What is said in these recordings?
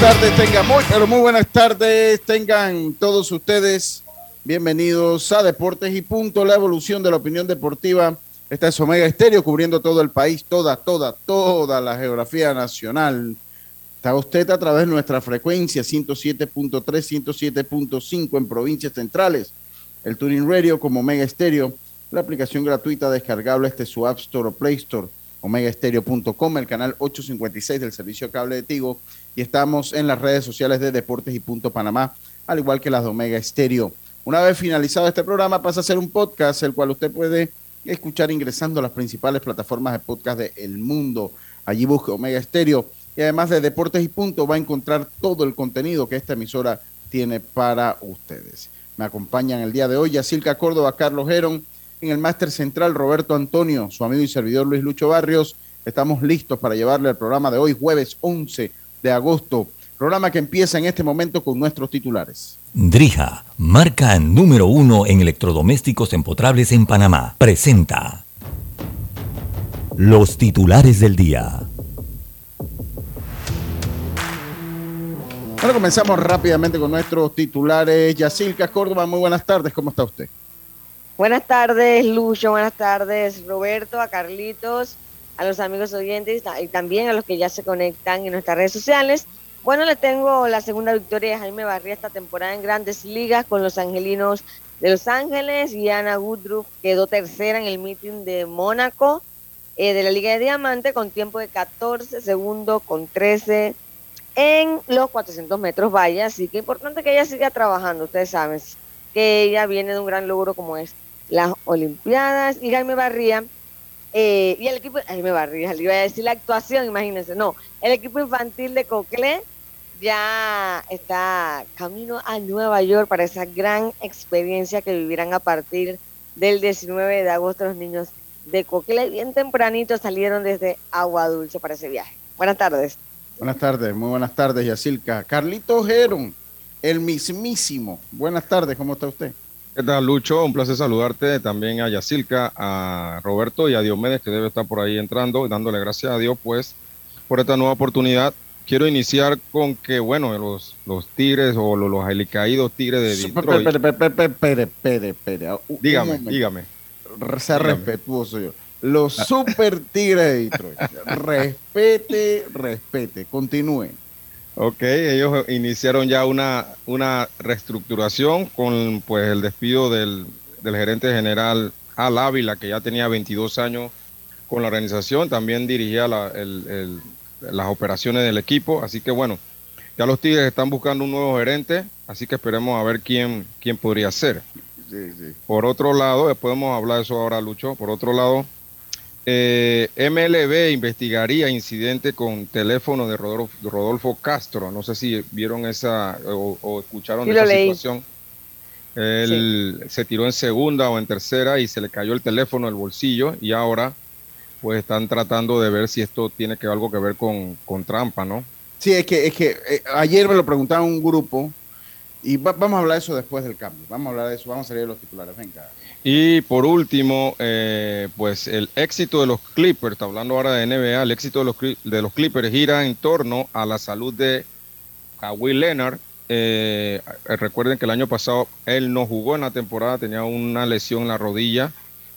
Tardes tengan, muy, pero muy buenas tardes tengan todos ustedes. Bienvenidos a Deportes y Punto, la evolución de la opinión deportiva. Esta es Omega Estéreo, cubriendo todo el país, toda, toda, toda la geografía nacional. Está usted a través de nuestra frecuencia 107.3, 107.5 en provincias centrales. El Turing Radio como Omega Estéreo, la aplicación gratuita descargable este su App Store o Play Store omegaestereo.com, el canal 856 del servicio cable de Tigo y estamos en las redes sociales de Deportes y Punto Panamá, al igual que las de Omega Estéreo. Una vez finalizado este programa pasa a ser un podcast, el cual usted puede escuchar ingresando a las principales plataformas de podcast del mundo. Allí busque Omega Estéreo y además de Deportes y Punto va a encontrar todo el contenido que esta emisora tiene para ustedes. Me acompañan el día de hoy Yacilca Córdoba, Carlos Gerón, en el máster central Roberto Antonio, su amigo y servidor Luis Lucho Barrios. Estamos listos para llevarle el programa de hoy, jueves 11 de agosto. Programa que empieza en este momento con nuestros titulares. Drija, marca número uno en electrodomésticos empotrables en Panamá, presenta los titulares del día. Bueno, comenzamos rápidamente con nuestros titulares. Yacilca Córdoba, muy buenas tardes, ¿cómo está usted? Buenas tardes, Lucho. Buenas tardes, Roberto, a Carlitos, a los amigos oyentes y también a los que ya se conectan en nuestras redes sociales. Bueno, le tengo la segunda victoria de Jaime Barría esta temporada en Grandes Ligas con los Angelinos de Los Ángeles y Ana Woodruff quedó tercera en el meeting de Mónaco eh, de la Liga de Diamante con tiempo de 14 segundos con 13 en los 400 metros vaya. Así que importante que ella siga trabajando, ustedes saben que ella viene de un gran logro como este las Olimpiadas y Jaime Barría. Eh, y el equipo, Jaime Barría, le iba a decir la actuación, imagínense, no, el equipo infantil de Cocle ya está camino a Nueva York para esa gran experiencia que vivirán a partir del 19 de agosto los niños de Cocle. Bien tempranito salieron desde Agua Dulce para ese viaje. Buenas tardes. Buenas tardes, muy buenas tardes, Yacilca. Carlito Geron, el mismísimo. Buenas tardes, ¿cómo está usted? ¿Qué tal, Lucho? Un placer saludarte también a Yacilca, a Roberto y a Diomedes, que debe estar por ahí entrando, dándole gracias a Dios, pues, por esta nueva oportunidad. Quiero iniciar con que, bueno, los, los Tigres o los, los helicaídos Tigres de Detroit. Espere, espere, espere, Dígame, dígame. Sea respetuoso yo. Los Super Tigres de Detroit. respete, respete. Continúe. Ok, ellos iniciaron ya una, una reestructuración con pues el despido del, gerente general Al Ávila, que ya tenía 22 años con la organización, también dirigía las operaciones del equipo, así que bueno, ya los Tigres están buscando un nuevo gerente, así que esperemos a ver quién, quién podría ser. Por otro lado, podemos hablar de eso ahora, Lucho, por otro lado, eh, MLB investigaría incidente con teléfono de Rodolfo, Castro. No sé si vieron esa o, escucharon esa situación. Él se tiró en segunda o en tercera y se le cayó el teléfono el bolsillo y ahora pues están tratando de ver si esto tiene que algo que ver con, trampa, ¿no? Sí, es que, es que eh, ayer me lo preguntaron un grupo y vamos a hablar de eso después del cambio. Vamos a hablar de eso, vamos a salir de los titulares. Venga. Y por último, eh, pues el éxito de los Clippers, hablando ahora de NBA, el éxito de los, de los Clippers gira en torno a la salud de Kawhi Leonard. Eh, recuerden que el año pasado él no jugó en la temporada, tenía una lesión en la rodilla,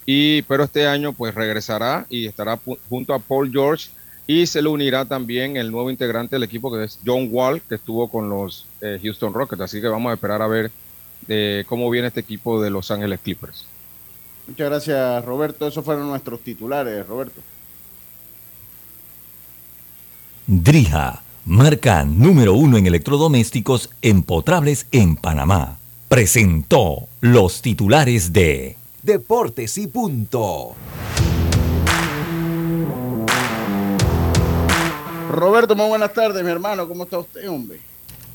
y, pero este año pues regresará y estará junto a Paul George y se le unirá también el nuevo integrante del equipo que es John Wall, que estuvo con los eh, Houston Rockets. Así que vamos a esperar a ver cómo viene este equipo de Los Ángeles Clippers. Muchas gracias, Roberto. Esos fueron nuestros titulares, Roberto. Drija, marca número uno en electrodomésticos empotrables en Panamá, presentó los titulares de Deportes y Punto. Roberto, muy buenas tardes, mi hermano. ¿Cómo está usted, hombre?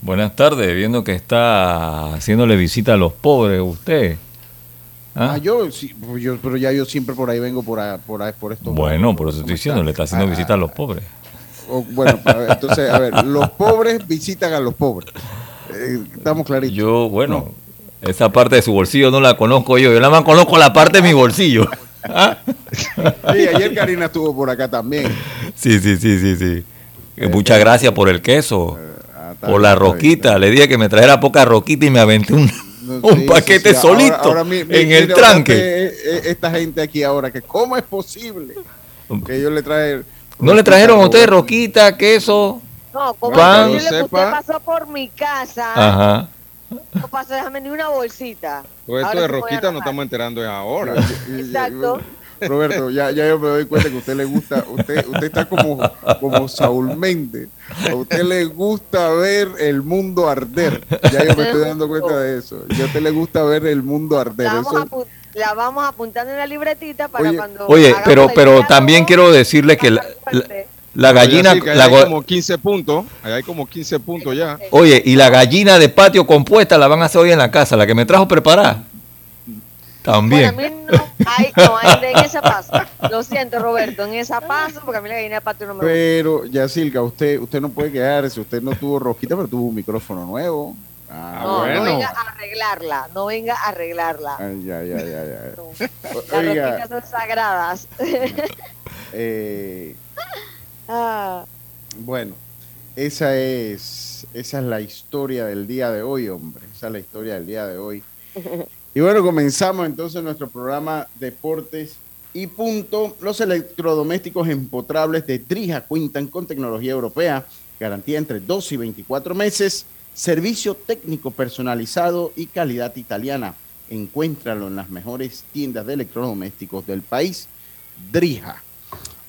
Buenas tardes, viendo que está haciéndole visita a los pobres usted. ¿Ah? ah yo, sí, yo, pero ya yo siempre por ahí vengo por, por, por esto. Bueno, por eso estoy diciendo, le está haciendo ah, visita a los pobres. bueno, entonces, a ver, los pobres visitan a los pobres. Eh, estamos claritos. Yo, bueno, esa parte de su bolsillo no la conozco yo, yo nada más conozco la parte de mi bolsillo. Sí, ayer Karina estuvo por acá también. Sí, sí, sí, sí, sí. Eh, muchas gracias por el queso. Eh, ah, por la roquita. Le dije que me trajera poca roquita y me aventé un, paquete solito en el tranque. Eh, esta gente aquí ahora, que cómo es posible que yo le traje... ¿No le trajeron a usted roquita, queso? No, como pan? usted pasó por mi casa. Ajá. No pasó, déjame ni una bolsita. Todo esto de roquita no estamos enterando ahora. Exacto. Roberto, ya, ya yo me doy cuenta que a usted le gusta, usted, usted está como, como Saúl Méndez. A usted le gusta ver el mundo arder. Ya yo me estoy dando cuenta de eso. Ya a usted le gusta ver el mundo arder. La vamos, apuntando en la libretita para cuando. Oye, pero, pero también quiero decirle que la, gallina. hay como 15 puntos. hay como 15 puntos ya. Oye, y la gallina de patio compuesta la van a hacer hoy en la casa, la que me trajo preparada. También. Bueno, a mí no hay, no hay en esa paso. Lo siento, Roberto, en esa paso, porque a mí la gallina de patio no me Pero, Yacilca, usted, usted no puede quedarse. Usted no tuvo rojita, pero tuvo un micrófono nuevo. Ah, no, bueno. no venga a arreglarla, no venga a arreglarla. Ay, ya, ya, ya, ya. No. Las rojitas son sagradas. eh, ah. Bueno, esa es, esa es la historia del día de hoy, hombre. Esa es la historia del día de hoy. Y bueno, comenzamos entonces nuestro programa Deportes y punto. Los electrodomésticos empotrables de Drija cuentan con tecnología europea, garantía entre 2 y 24 meses, servicio técnico personalizado y calidad italiana. Encuéntralo en las mejores tiendas de electrodomésticos del país, Drija.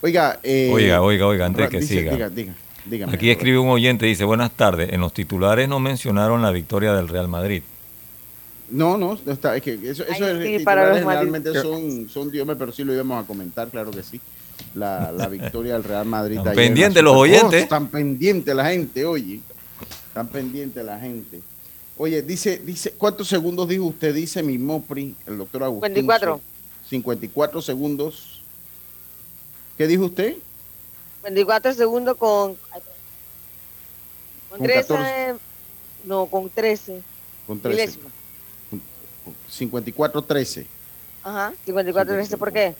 Oiga, eh, oiga, oiga, oiga, antes que siga. Diga, diga, Aquí escribe un oyente, dice, buenas tardes, en los titulares no mencionaron la victoria del Real Madrid. No, no, está, es que eso, eso es, para generalmente son, son Dios, pero sí lo íbamos a comentar, claro que sí. La, la victoria del Real Madrid. Están pendientes los oyentes. están pendientes la gente, oye. Están pendientes la gente. Oye, dice, dice, ¿cuántos segundos dijo usted? Dice mi Mopri, el doctor Agustín. 54. 54 segundos. ¿Qué dijo usted? 24 segundos con, con, 13. No, con 13. Con 13. 54-13. Ajá, 54-13, ¿por qué?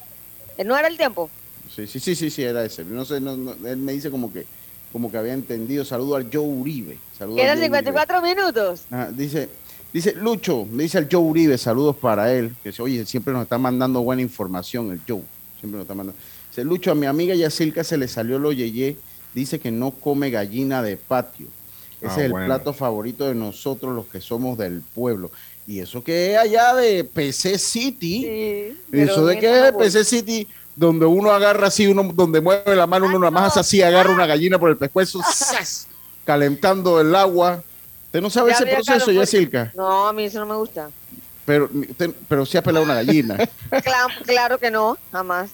¿Eh, ¿No era el tiempo? Sí, sí, sí, sí, sí, era ese. No sé, no, él me dice como que como que había entendido. Saludo al Joe Uribe. Quedan 54 minutos. dice, dice Lucho, me dice al Joe Uribe, saludos para él. Que dice, oye, siempre nos está mandando buena información el Joe. Siempre nos está mandando. Dice, Lucho, a mi amiga Yacilca se le salió lo yeye. Dice que no come gallina de patio. Ese ah, es el plato favorito de nosotros los que somos del pueblo. Y eso que es allá de PC City. Sí, eso de que es PC City, donde uno agarra así, uno donde mueve la mano, uno nada más así agarra una gallina por el pescuezo, calentando el agua. ¿Usted no sabe ese proceso, Yacilca? No, a mí eso no me gusta. Pero, pero sí ha pelado una gallina. claro, claro, que no, jamás.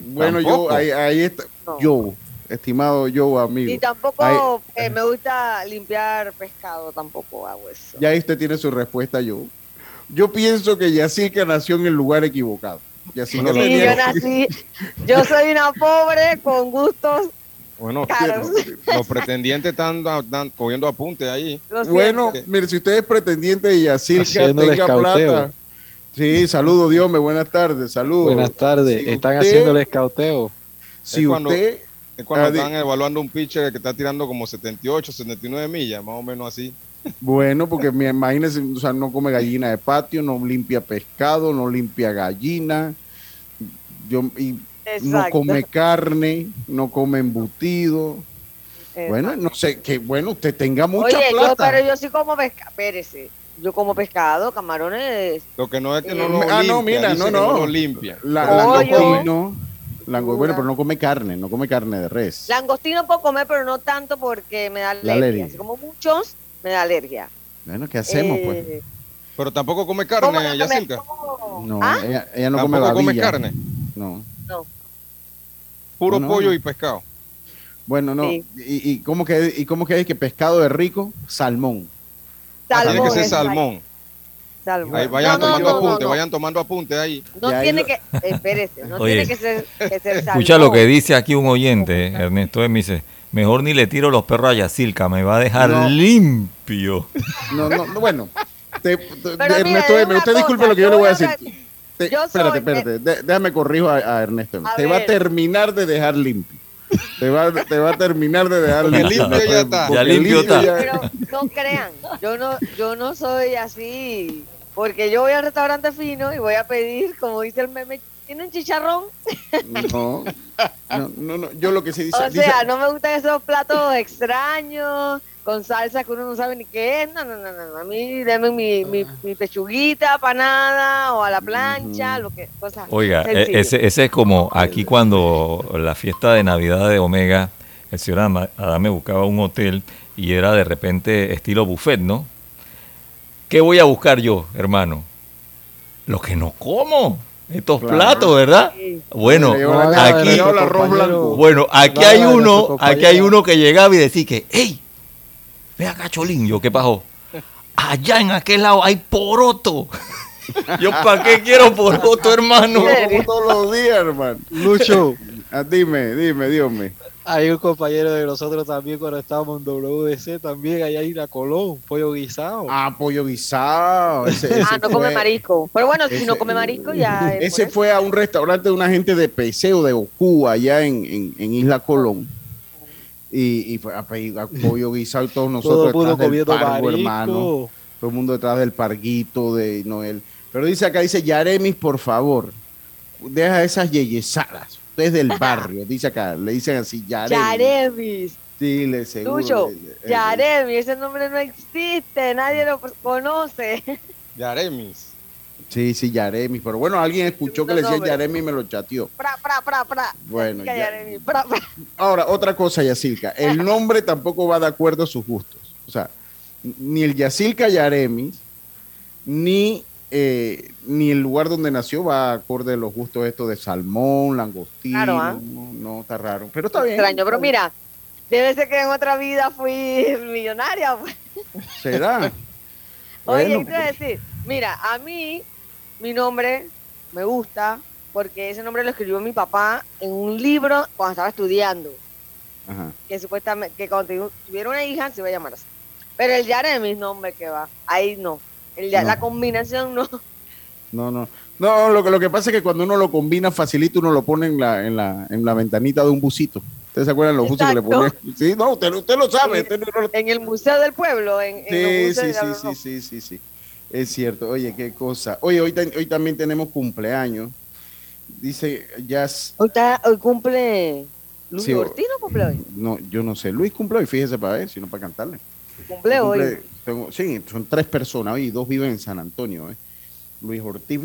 Bueno, yo, ahí, ahí está. Yo, estimado yo, amigo. Y tampoco eh, me gusta limpiar pescado, tampoco hago eso. Ya usted tiene su respuesta, yo. Yo pienso que Yacirca nació en el lugar equivocado. Yacirca sí, yo nací, yo soy una pobre con gustos bueno, los pretendientes están, cogiendo apuntes ahí. Bueno, mire, si usted es pretendiente de Yacirca, tenga plata. Sí, saludos, Dios, buenas tardes, saludos. Buenas tardes, están haciendo el escauteo. Si usted Es cuando están evaluando un pitcher que está tirando como 78, 79 millas, más o menos así. Bueno, porque imagínese, o sea, no come gallina de patio, no limpia pescado, no limpia gallina, yo, y no come carne, no come embutido. Bueno, no sé, que bueno, usted tenga mucha Oye, Yo, pero yo sí como pescado, espérese, yo como pescado, camarones. Lo que no es que no lo ah, limpia, no, mira, no, no. no lo limpia. La, langostino, bueno, pero no come carne, no come carne de res. Langostino puedo comer, pero no tanto porque me da alergia. como muchos, me da alergia. Bueno, ¿qué hacemos, pues? Eh, pero tampoco come carne, Yacirca. No, ¿Ah? ella, ella, no come, come carne. No. No. Puro pollo y pescado. Bueno, no. ¿Y, y, cómo que, ¿Y cómo que es que pescado es rico? Salmón. salmón tiene que ser salmón. Ahí, vayan tomando apunte, vayan tomando apunte ahí. No tiene que, espérese, no tiene que ser, que ser. Escucha lo que dice aquí un oyente, Ernesto, me dice, mejor ni le tiro los perros a Yacilca, me va a dejar limpio. No, no, bueno. Ernesto, usted disculpe lo que yo le voy a decir. espérate, espérate, déjame corrijo a, Ernesto. te va a terminar de dejar limpio. Te va, te va a terminar de dejar limpio. ya está. Ya limpio está. Pero no crean, yo no, yo no soy así. Porque yo voy al restaurante fino y voy a pedir, como dice el meme, ¿tienen chicharrón? No, no, no, yo lo que se dice. O sea, no me gustan esos platos extraños con salsa que uno no sabe ni qué es. No, no, no, no. A mí deme mi, mi, mi pechuguita panada o a la plancha, lo que cosas. Oiga, e, ese, ese es como aquí cuando la fiesta de Navidad de Omega, el señor Adame buscaba un hotel y era de repente estilo buffet, ¿no? ¿Qué voy a buscar yo, hermano? Lo que no como. Estos platos, ¿verdad? Bueno, aquí, bueno, aquí hay uno, aquí hay uno que llegaba y decía que, ¡Ey! Ve acá, Cholín. Yo, ¿qué pasó? Allá en aquel lado hay poroto. Yo, ¿para qué quiero poroto, hermano? Como todos los días, hermano. Lucho. Ah, dime, dime, dígame. Hay un compañero de nosotros también cuando estábamos en WDC, también allá hay una Colón, pollo guisado. Ah, pollo guisado. ah, no come marisco. Pero bueno, si no come marisco ya. Ese fue a un restaurante de una gente de Peseo, de Ocu, allá en, en Isla Colón y, y fue a pedir pollo guisado y todos nosotros Todo detrás del pargo, hermano. Todo el mundo detrás del parguito de Noel. Pero dice acá, dice, Yaremis, por favor, deja esas yeyesadas. Usted es del barrio, dice acá, le dicen así, Yaremis. Yaremis. Sí, le seguro. Tuyo, Yaremis, ese nombre no existe, nadie lo conoce. Yaremis. Sí, sí, Yaremi. Pero bueno, alguien escuchó que le decía Yaremi y me lo chateó. Pra, pra, pra, pra. Bueno, ahora, otra cosa, Yacilca. El nombre tampoco va de acuerdo a sus gustos. O sea, ni el Yacilca Yaremi, ni, eh, ni el lugar donde nació va acorde a los gustos estos de salmón, langostino. ¿ah? no, está raro. Pero está bien. Extraño, pero mira, debe ser que en otra vida fui millonaria. Pues. ¿Será? Oye, ¿qué te voy a decir? Mira, a mí mi nombre me gusta porque ese nombre lo escribió mi papá en un libro cuando estaba estudiando. Que supuestamente, que cuando tuviera una hija se iba a llamar así. Pero el es mi nombre que va. Ahí no. El La combinación no. No, no. No, lo que, lo que pasa es que cuando uno lo combina facilito, uno lo pone en la, en la, en la ventanita de un busito. ¿Ustedes se acuerdan los buses que le ponen? Sí, no, usted, usted lo sabe. En, el Museo del Pueblo. En, sí, sí, sí, sí, sí, sí, sí. Es cierto, oye, qué cosa. Oye, hoy, hoy también tenemos cumpleaños. Dice Jazz. Hoy, hoy cumple Luis Ortiz, ¿no cumple hoy? No, yo no sé. Luis cumple hoy, fíjese para ver, sino para cantarle. Cumple, hoy. sí, son tres personas hoy y dos viven en San Antonio. ¿eh? Luis Ortiz,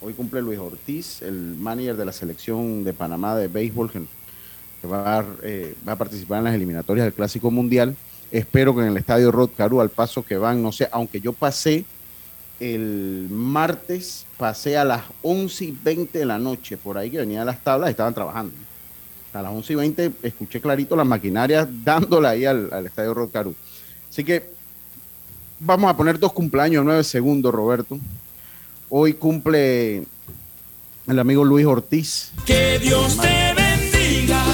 hoy cumple Luis Ortiz, el manager de la selección de Panamá de béisbol, que va eh, va a participar en las eliminatorias del Clásico Mundial. Espero que en el estadio Rod Caru, al paso que van, no sé, aunque yo pasé el martes pasé a las 11 y 20 de la noche, por ahí que venían las tablas, estaban trabajando. A las 11 y 20 escuché clarito las maquinarias dándole ahí al, estadio Rocaru. Así que vamos a poner dos cumpleaños, nueve segundos, Roberto. Hoy cumple el amigo Luis Ortiz. Que Dios te bendiga.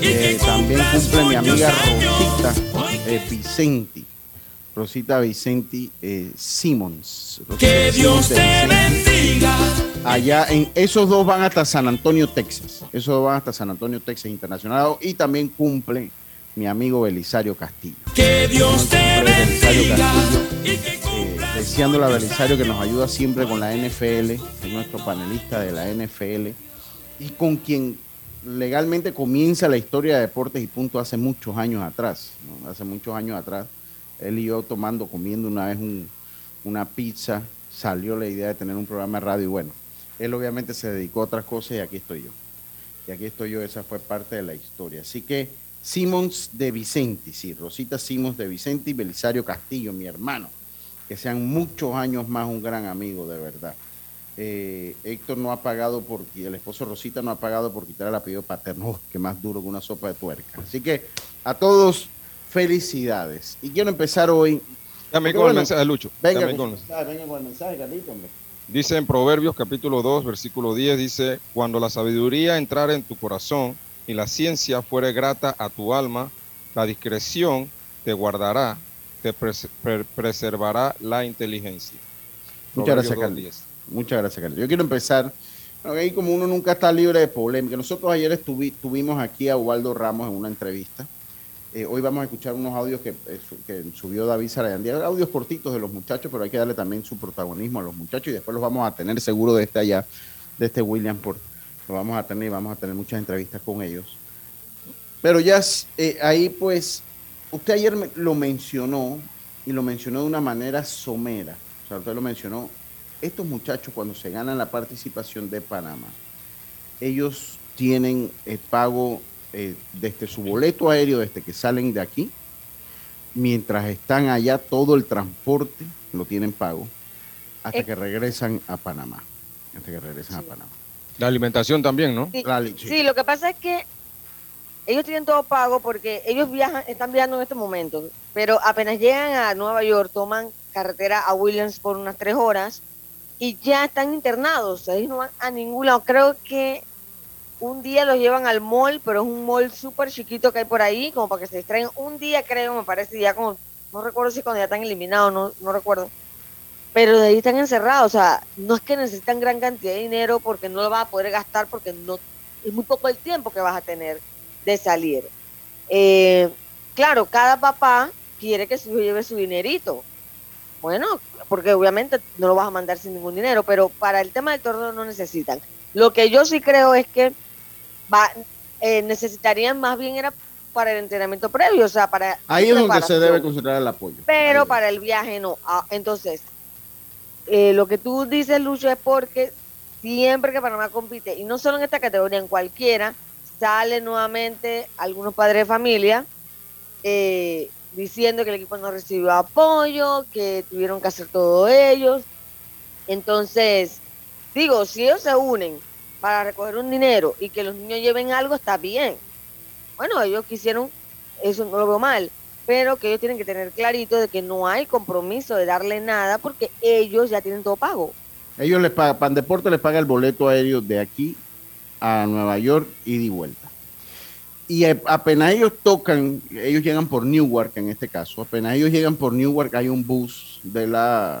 Y eh, también cumple mi amiga Rosita eh, Vicenti. Rosita Vicenti eh, Simmons. que Dios te bendiga. Allá en esos dos van hasta San Antonio, Texas. Esos dos van hasta San Antonio, Texas Internacional. Y también cumple mi amigo Belisario Castillo. Que Dios te Belisario bendiga y que Eh, deseándole a Belisario que nos ayuda siempre con la NFL, es nuestro panelista de la NFL y con quien legalmente comienza la historia de deportes y punto hace muchos años atrás, ¿no? hace muchos años atrás, él y yo tomando, comiendo una vez un- una pizza, salió la idea de tener un programa de radio y bueno, él obviamente se dedicó a otras cosas y aquí estoy yo. Y aquí estoy yo, esa fue parte de la historia. Así que Simons de Vicenti, sí, Rosita Simons de Vicenti y Belisario Castillo, mi hermano que sean muchos años más un gran amigo, de verdad. Eh, Héctor no ha pagado por, el esposo Rosita no ha pagado por quitar el apellido paterno, que más duro que una sopa de tuerca. Así que a todos, felicidades. Y quiero empezar hoy. También con bueno, el mensaje, Lucho. Venga, con, con- el mensaje, venga con el mensaje, Carlito, hombre. Dice en Proverbios capítulo 2, versículo 10, dice, cuando la sabiduría entrare en tu corazón y la ciencia fuere grata a tu alma, la discreción te guardará, te pres- pre- preservará la inteligencia. Muchas gracias, 2, Carlos. 10. Muchas gracias, Carlos. Yo quiero empezar. bueno, ahí como uno nunca está libre de polémica. Nosotros ayer estuvi- tuvimos aquí a Waldo Ramos en una entrevista. Eh, hoy vamos a escuchar unos audios que, eh, su- que subió David Sarayandí. Audios cortitos de los muchachos, pero hay que darle también su protagonismo a los muchachos y después los vamos a tener seguro de este allá, de este William Port. Lo vamos a tener y vamos a tener muchas entrevistas con ellos. Pero ya eh, ahí pues, usted ayer me- lo mencionó y lo mencionó de una manera somera. O sea, usted lo mencionó. Estos muchachos cuando se ganan la participación de Panamá, ellos tienen el pago eh, desde su boleto aéreo, desde que salen de aquí, mientras están allá, todo el transporte lo tienen pago hasta Eh. que regresan a Panamá. Hasta que regresan a Panamá. La alimentación también, ¿no? Sí, Rally, sí. sí, lo que pasa es que ellos tienen todo pago porque ellos viajan, están viajando en este momento, pero apenas llegan a Nueva York, toman carretera a Williams por unas tres horas y ya están internados, ellos no van a ningún lado. Creo que un día los llevan al mall, pero es un mall súper chiquito que hay por ahí, como para que se distraigan. Un día creo, me parece, ya como, no recuerdo si cuando ya están eliminados, no, no recuerdo. Pero de ahí están encerrados, o sea, no es que necesitan gran cantidad de dinero porque no lo vas a poder gastar porque no es muy poco el tiempo que vas a tener de salir. Eh, claro, cada papá quiere que su hijo lleve su dinerito. Bueno, porque obviamente no lo vas a mandar sin ningún dinero, pero para el tema del torneo no necesitan. Lo que yo sí creo es que va, eh, necesitarían más bien era para el entrenamiento previo, o sea, para Ahí es donde se debe concentrar el apoyo. pero para el viaje no. Ah, entonces, eh, lo que tú dices, Lucho, es porque siempre que Panamá compite, y no solo en esta categoría, en cualquiera, sale nuevamente algunos padres de familia eh, diciendo que el equipo no recibió apoyo, que tuvieron que hacer todo ellos. Entonces, digo, si ellos se unen para recoger un dinero y que los niños lleven algo, está bien. Bueno, ellos quisieron, eso no lo veo mal, pero que ellos tienen que tener clarito de que no hay compromiso de darle nada porque ellos ya tienen todo pago. Ellos les pagan, Pandeporte les paga el boleto aéreo de aquí a Nueva York y de vuelta. Y apenas ellos tocan, ellos llegan por Newark en este caso, apenas ellos llegan por Newark hay un bus de la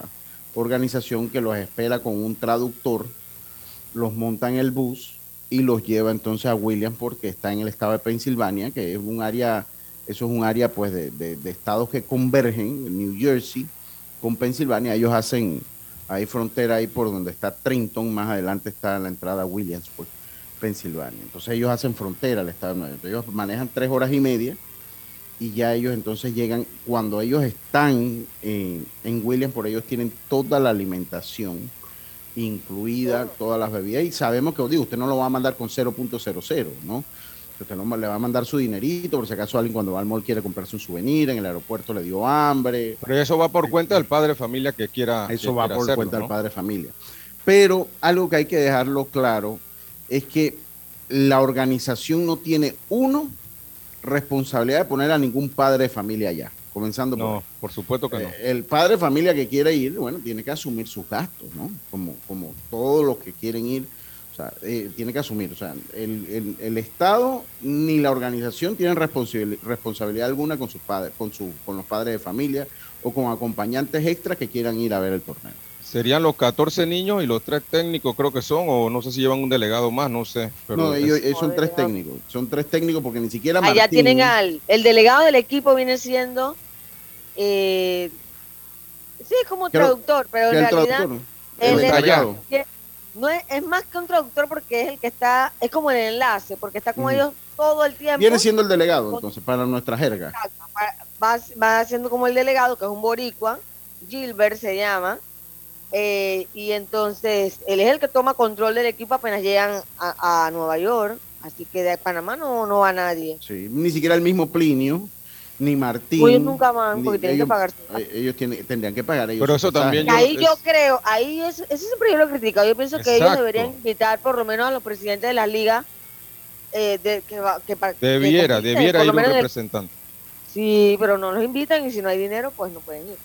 organización que los espera con un traductor, los monta en el bus y los lleva entonces a Williams porque está en el estado de Pensilvania, que es un área, eso es un área pues de, estados que convergen, New Jersey con Pensilvania, ellos hacen, hay frontera ahí por donde está Trenton, más adelante está la entrada Williamsport, Pensilvania. Entonces ellos hacen frontera al estado de Nueva York. Ellos manejan tres horas y media y ya ellos entonces llegan, cuando ellos están en, en Williamsport, ellos tienen toda la alimentación incluida, todas las bebidas y sabemos que, digo, usted no lo va a mandar con 0.00, ¿no? Usted no le va a mandar su dinerito, por si acaso alguien cuando va al mall quiere comprarse un souvenir, en el aeropuerto le dio hambre, Pero eso va por cuenta del padre de familia que quiera. eso que va quiera por hacerlo, cuenta del padre de familia. Pero algo que hay que dejarlo claro es que la organización no tiene, uno, responsabilidad de poner a ningún padre de familia allá, comenzando por No, por supuesto que no. eh, el padre de familia que quiere ir, bueno, tiene que asumir sus gastos, ¿no? Como, como todos los que quieren ir, sea, eh, tiene que asumir. O sea, el, el- el Estado ni la organización tienen responsabili- responsabilidad alguna con sus padres, con, su, con los padres de familia o con acompañantes extras que quieran ir a ver el torneo. Serían los 14 niños y los tres técnicos creo que son, o no sé si llevan un delegado más, no sé. Pero no, ellos, ellos son tres técnicos. Son tres técnicos porque ni siquiera Allá Martín- tienen al. El delegado del equipo viene siendo. Eh, sí, es como Creo traductor, pero en realidad. traductor, el el no es, es más que un traductor porque es el que está. Es como el enlace, porque está con ellos todo el tiempo. Viene siendo el delegado, entonces, para nuestra jerga. va, va haciendo como el delegado, que es un boricua, Gilbert se llama, eh, y entonces él es el que toma control del equipo apenas llegan a, a Nueva York, así que de Panamá no, no va nadie. Sí, ni siquiera el mismo Plinio, ni Martín. Ellos nunca van, porque tienen que pagar. eh, Ellos tienen, tendrían que pagar ellos. Pero eso también ahí yo creo, ahí es, eso siempre yo lo he criticado, yo pienso que ellos deberían invitar por lo menos a los presidentes de la liga, eh, de, que, va- que, Debiera, debiera por ir lo un menos en el- representante. Sí, pero no los invitan y si no hay dinero, pues no pueden ir.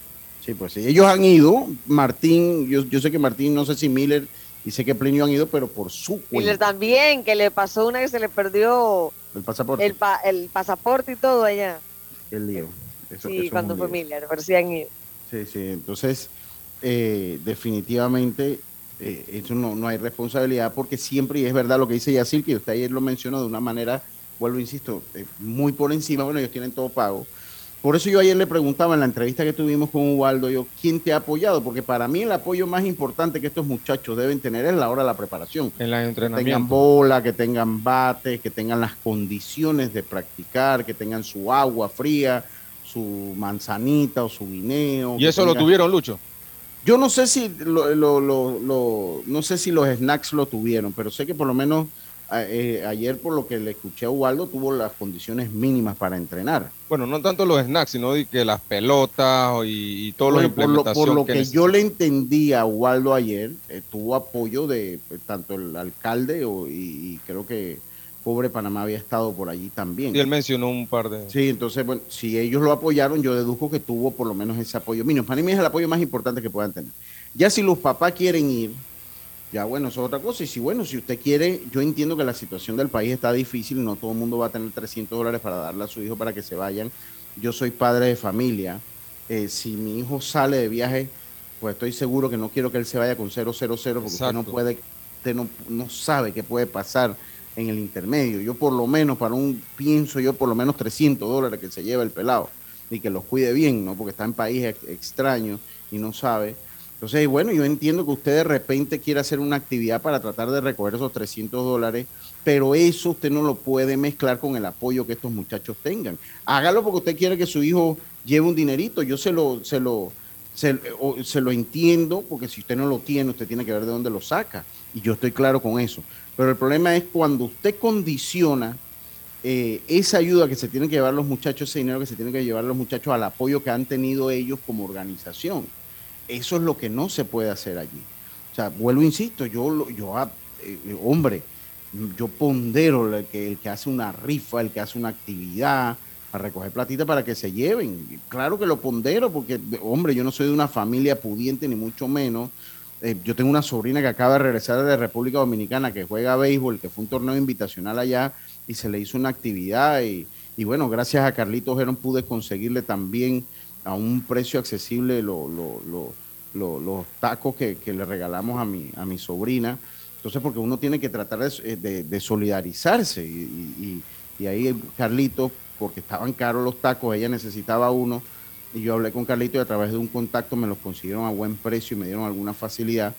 Sí, pues sí. Ellos han ido. Martín, yo, yo sé que Martín, no sé si Miller y sé que Plinio han ido, pero por su Miller cuenta. también, que le pasó una que se le perdió El pasaporte. el, pa- el pasaporte y todo allá. El lío. Eso- sí, eso cuando sí han ido. Sí, sí. Entonces, eh, definitivamente, eh, eso no, no hay responsabilidad porque siempre, y es verdad lo que dice Yacir, que usted ayer lo mencionó de una manera, vuelvo, insisto, eh, muy por encima, bueno, ellos tienen todo pago. Por eso yo ayer le preguntaba en la entrevista que tuvimos con Ubaldo, yo, ¿quién te ha apoyado? Porque para mí el apoyo más importante que estos muchachos deben tener es la hora de la preparación. En la Que tengan entrenamiento. bola, que tengan bates, que tengan las condiciones de practicar, que tengan su agua fría, su manzanita o su guineo. Y eso lo tuvieron, Lucho. Yo no sé si lo, lo- lo- lo- no sé si los snacks lo tuvieron, pero sé que por lo menos eh, ayer por lo que le escuché a Ubaldo tuvo las condiciones mínimas para entrenar. Bueno, no tanto los snacks, sino que las pelotas y, y todo Bueno, lo por lo, por lo que, yo le entendí a Ubaldo ayer, eh, tuvo apoyo de eh, tanto el alcalde o- y, y creo que Pobre Panamá había estado por allí también. Y él mencionó un par de... Sí, entonces, bueno, si ellos lo apoyaron, yo deduzco que tuvo por lo menos ese apoyo mínimo. Para mí es el apoyo más importante que puedan tener. Ya si los papás quieren ir, ya bueno, eso es otra cosa. Y si, bueno, si usted quiere, yo entiendo que la situación del país está difícil, no todo el mundo va a tener 300 dólares para darle a su hijo para que se vayan. Yo soy padre de familia. Eh, si mi hijo sale de viaje, pues estoy seguro que no quiero que él se vaya con 000, porque usted no Exacto. puede, usted no, no sabe qué puede pasar en el intermedio. Yo por lo menos, para un, pienso yo, por lo menos 300 dólares que se lleva el pelado y que los cuide bien, ¿no? Porque está en país ex- extraño y no sabe. Entonces, bueno, yo entiendo que usted de repente quiere hacer una actividad para tratar de recoger esos 300 dólares, pero eso usted no lo puede mezclar con el apoyo que estos muchachos tengan. Hágalo porque usted quiere que su hijo lleve un dinerito. Yo se lo, se lo, se, lo entiendo, porque si usted no lo tiene, usted tiene que ver de dónde lo saca. Y yo estoy claro con eso. Pero el problema es cuando usted condiciona eh, esa ayuda que se tienen que llevar los muchachos, ese dinero que se tienen que llevar los muchachos al apoyo que han tenido ellos como organización. Eso es lo que no se puede hacer allí. O sea, vuelvo, insisto, yo, yo ah, eh, hombre, yo pondero el que, hace una rifa, el que hace una actividad para recoger platita para que se lleven. Claro que lo pondero porque, hombre, yo no soy de una familia pudiente ni mucho menos. Eh, yo tengo una sobrina que acaba de regresar de República Dominicana que juega béisbol, que fue un torneo invitacional allá y se le hizo una actividad y, y bueno, gracias a Carlitos Gerón pude conseguirle también a un precio accesible lo- lo- lo- lo- los tacos que, que le regalamos a mi, a mi sobrina. Entonces, porque uno tiene que tratar de, eh, de- solidarizarse. Y, y- y- ahí Carlitos, porque estaban caros los tacos, ella necesitaba uno. Y yo hablé con Carlitos y a través de un contacto me los consiguieron a buen precio y me dieron alguna facilidad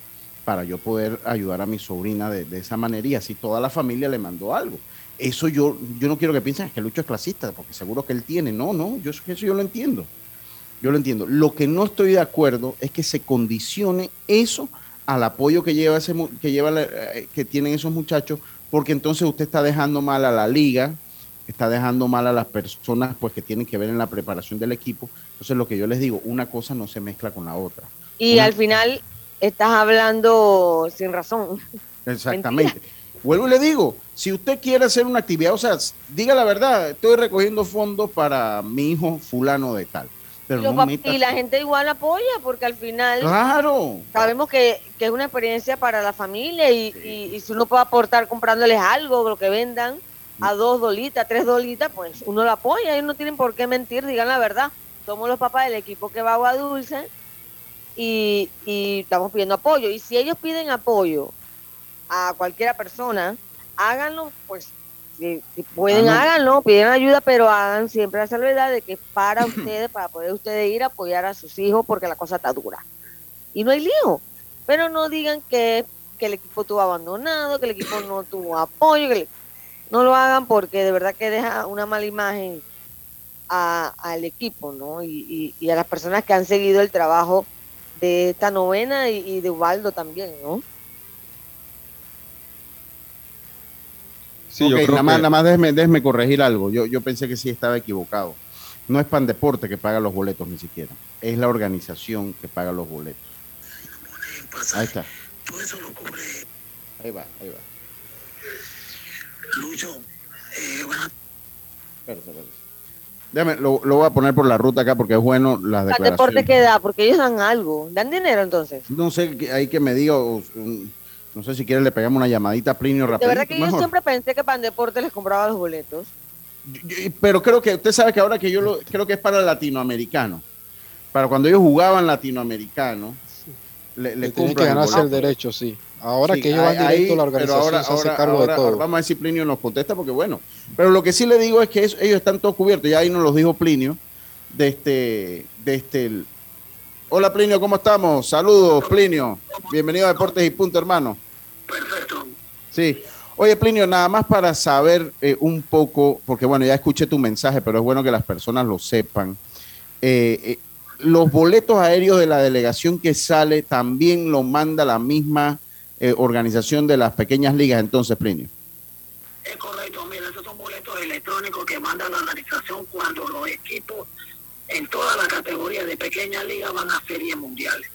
para yo poder ayudar a mi sobrina de, de esa manera. Y así toda la familia le mandó algo. Eso yo, yo no quiero que piensen que Lucho es clasista, porque seguro que él tiene. No, no, yo eso yo lo entiendo. Yo lo entiendo. Lo que no estoy de acuerdo es que se condicione eso al apoyo que lleva ese que lleva la- eh, que tienen esos muchachos, porque entonces usted está dejando mal a la liga, está dejando mal a las personas pues que tienen que ver en la preparación del equipo. Entonces lo que yo les digo, una cosa no se mezcla con la otra. Y Una- al final estás hablando sin razón. Exactamente. Vuelvo y le digo, si usted quiere hacer una actividad, o sea, diga la verdad, estoy recogiendo fondos para mi hijo fulano de tal. Pero Y no la gente igual apoya porque al final Claro. sabemos que, que es una experiencia para la familia y, y- y si uno puede aportar comprándoles algo, lo que vendan, a dos dolitas, tres dolitas, pues uno lo apoya. Ellos no tienen por qué mentir, digan la verdad. Somos los papás del equipo que va a Agua Dulce y, y estamos pidiendo apoyo. Y si ellos piden apoyo a cualquiera persona, háganlo, pues si, si pueden, Ah, no. háganlo, piden ayuda, pero hagan siempre la salvedad de que es para ustedes, para poder ustedes ir a apoyar a sus hijos, porque la cosa está dura. Y no hay lío. Pero no digan que, que el equipo estuvo abandonado, que el equipo no tuvo apoyo, que le- no lo hagan porque de verdad que deja una mala imagen a- al equipo, ¿no? Y, y- y a las personas que han seguido el trabajo de esta novena y, y de Ubaldo también, ¿no? Sí, yo creo nada más, que- nada más déjeme, déjeme corregir algo. Yo, yo pensé que sí estaba equivocado. No es Pan Deporte que paga los boletos ni siquiera. Es la organización que paga los boletos. Ahí está. Todo eso lo cubre Ahí va, ahí va. Lucho. Eh, bueno, Espérate, espérate. Déjame, lo, lo voy a poner por la ruta acá porque es bueno las ¿Al declaraciones. deporte que da? Porque ellos dan algo. ¿Dan dinero entonces? No sé, ahí que me diga, no sé si quieres le pegamos una llamadita a Plinio De rapidito. verdad que yo siempre pensé que Pandeporte les compraba los boletos. Yo- Pero creo que usted sabe que ahora que yo lo creo que es para latinoamericano. Para cuando ellos jugaban latinoamericano, le, le Que tienen que el ganarse el derecho, sí. Ahora Sí, que ellos van ahí- directo, la pero organización ahora, se hace ahora- cargo ahora- de todo. Vamos a ver si Plinio nos contesta, porque bueno. Pero lo que sí le digo es que ellos están todos cubiertos. Ya ahí nos los dijo Plinio. De este, de este. Hola Plinio, ¿cómo estamos? Saludos, Plinio. Bienvenido a Deportes y Punto, hermano. perfecto. Sí. Oye, Plinio, nada más para saber eh, un poco, porque bueno, ya escuché tu mensaje, pero es bueno que las personas lo sepan. Eh, eh, los boletos aéreos de la delegación que sale también lo manda la misma eh, organización de las pequeñas ligas, entonces, Plinio. Es correcto, mira, esos son boletos electrónicos que manda la organización cuando los equipos en todas las categorías de pequeña liga van a series mundiales.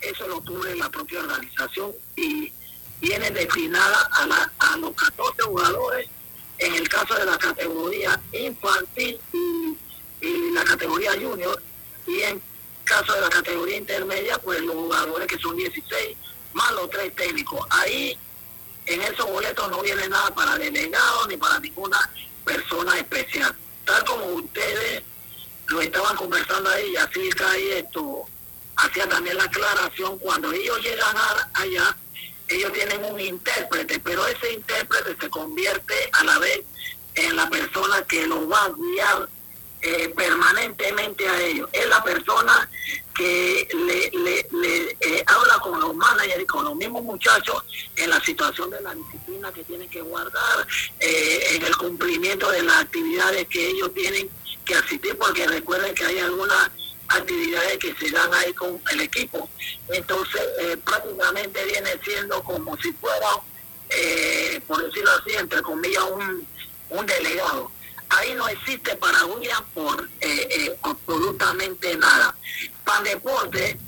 Eso lo cubre la propia organización y viene destinada a, la- a los 14 jugadores en el caso de la categoría infantil y, y la categoría junior y en caso de la categoría intermedia pues los jugadores que son 16 más los tres técnicos. Ahí en esos boletos no viene nada para delegados ni para ninguna persona especial. Tal como ustedes lo estaban conversando ahí, y así cae esto, hacía también la aclaración, cuando ellos llegan allá, ellos tienen un intérprete, pero ese intérprete se convierte a la vez en la persona que los va a guiar eh, permanentemente a ellos. Es la persona que le, le- le, eh, habla con los managers y con los mismos muchachos en la situación de la disciplina que tienen que guardar, eh, en el cumplimiento de las actividades que ellos tienen que asistir, porque recuerden que hay algunas actividades que se dan ahí con el equipo. Entonces, eh, prácticamente viene siendo como si fuera, eh, por decirlo así, entre comillas, un, un delegado. Ahí no existe paraguas por eh, eh, absolutamente nada. Pan Deporte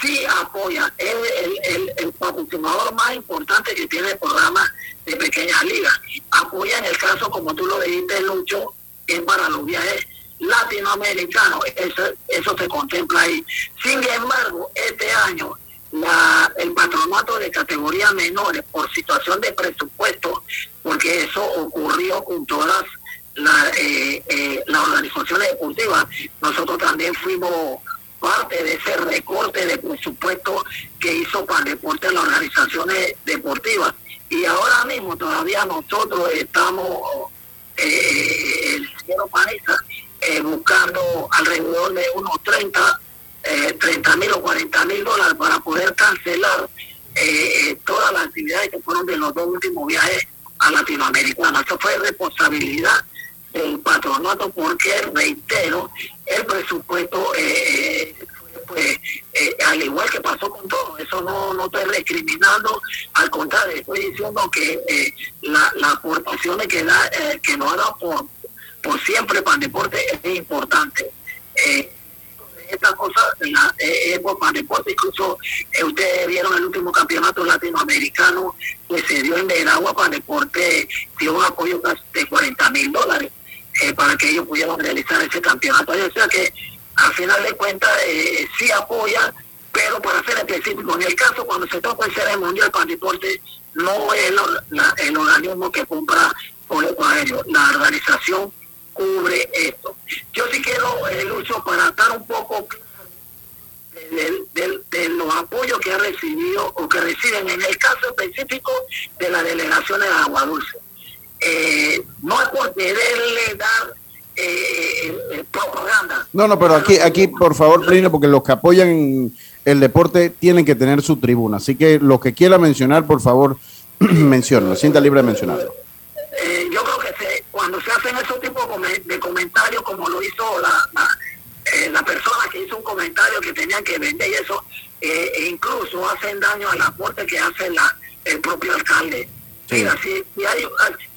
sí apoya, es el, el, el patrocinador más importante que tiene el programa de pequeñas ligas. Apoya en el caso, como tú lo dijiste, Lucho, que es para los viajes latinoamericanos. Eso, eso se contempla ahí. Sin embargo, este año la, el patronato de categorías menores por situación de presupuesto, porque eso ocurrió con todas eh, eh, las organizaciones deportivas. Nosotros también fuimos parte de ese recorte de presupuesto que hizo para el deporte las organizaciones deportivas. Y ahora mismo todavía nosotros estamos, eh, el señor Panista, eh, buscando alrededor de unos 30, eh, 30 mil o 40 mil dólares para poder cancelar eh, todas las actividades que fueron de los dos últimos viajes a Latinoamérica. Eso fue responsabilidad del patronato porque, reitero, el presupuesto, eh, pues, eh, al igual que pasó con todo, eso no, no estoy recriminando, al contrario, estoy diciendo que eh, la- las aportaciones que, da, eh, que nos ha por, por siempre para el deporte es importante. Eh, esta cosa la, eh, es por Pan Deporte, incluso eh, ustedes vieron el último campeonato latinoamericano que se dio en Veragua, Pan Deporte dio un apoyo de 40 mil dólares eh, para que ellos pudieran realizar ese campeonato. O sea que al final de cuentas eh, sí apoya, pero para ser específico, en el caso cuando se toca el ser mundial Pan Deporte, no es lo- la- el organismo que compra boletos aéreos, la organización cubre esto. Yo sí quiero, eh, Lucho, para estar un poco de, de- de los apoyos que ha recibido o que reciben en el caso específico de las delegaciones de Agua Dulce. Eh, no es por quererle dar eh, propaganda. No, no, pero aquí, aquí, por favor, Plinio, porque los que apoyan el deporte tienen que tener su tribuna. Así que los que quiera mencionar, por favor, menciónenlo. Sienta libre de mencionarlo. Eh, yo creo que se- cuando se hacen esos tipos come- de comentarios, como lo hizo la, la, eh, la persona que hizo un comentario que tenían que vender y eso, eh, e incluso hacen daño al aporte que hace la, el propio alcalde. Mira, si, si hay,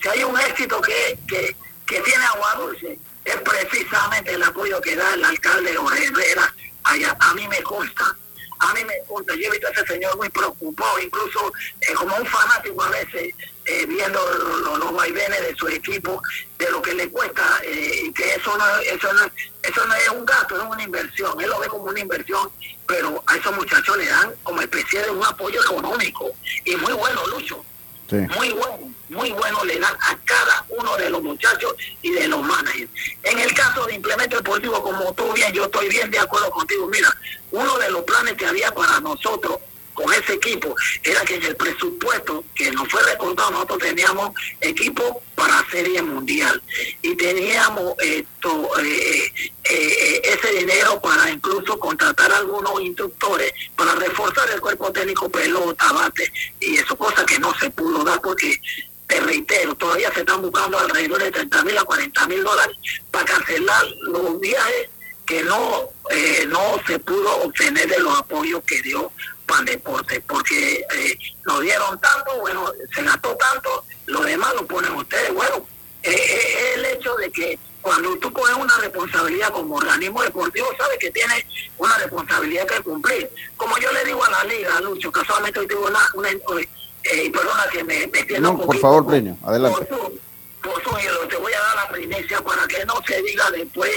si hay un éxito que, que, que tiene Agua Dulce, es precisamente el apoyo que da el alcalde Jorge Herrera. Allá, a mí me consta, a mí me consta, yo he visto a ese señor muy preocupado, incluso eh, como un fanático a veces, eh, viendo lo- lo- los vaivenes de su equipo, de lo que le cuesta, eh, y que eso no, eso, no, eso no es un gasto, no es una inversión, él lo ve como una inversión, pero a esos muchachos le dan como especie de un apoyo económico, y muy bueno, Lucho Sí. muy bueno, muy bueno le dan a cada uno de los muchachos y de los managers. En el caso de implemento deportivo, como tú bien, yo estoy bien de acuerdo contigo. Mira, uno de los planes que había para nosotros con ese equipo era que en el presupuesto que nos fue recortado, nosotros teníamos equipo para Serie Mundial. Y teníamos esto eh, eh, ese dinero para incluso contratar algunos instructores para reforzar el cuerpo técnico pelota, bate. Y eso cosa que no se pudo dar porque te reitero, todavía se están buscando alrededor de 30 mil a 40 mil dólares para cancelar los viajes que no eh, no se pudo obtener de los apoyos que dio Pan Deporte, porque eh, nos dieron tanto, bueno, se gastó tanto, lo demás lo ponen ustedes. Bueno, eh, eh, es el hecho de que cuando tú coges una responsabilidad como organismo deportivo, sabes que tienes una responsabilidad que cumplir. Como yo le digo a la liga, Lucho, casualmente hoy tuve una, una eh, perdona que me, me extienda un No, por poquito. favor, Plinio, adelante. Por su- por su- y te voy a dar la primicia para que no se diga después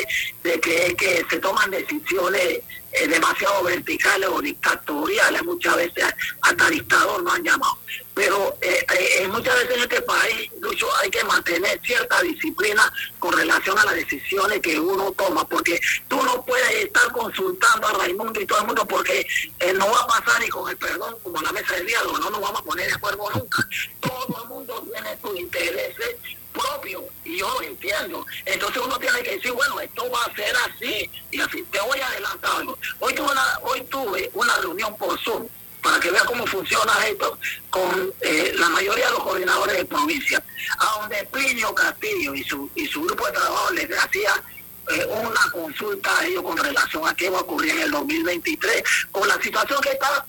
de que, que se toman decisiones eh, demasiado verticales o dictatoriales, muchas veces hasta dictador no han llamado. Pero eh, eh, muchas veces en este país, Lucho, hay que mantener cierta disciplina con relación a las decisiones que uno toma, porque tú no puedes estar consultando a Raimundo y todo el mundo, porque eh, no va a pasar y con el perdón, como la mesa de diálogo, no nos vamos a poner de acuerdo nunca. Todo el mundo tiene sus intereses propios y yo entiendo. Entonces uno tiene que decir, bueno, esto va a ser así y así. Te voy a adelantar algo. Hoy tuve una, hoy tuve una reunión por Zoom para que vea cómo funciona esto con eh, la mayoría de los coordinadores de provincia, a donde Plinio Castillo y su, y su grupo de trabajo les hacía eh, una consulta a ellos con relación a qué va a ocurrir en el 2023 con la situación que está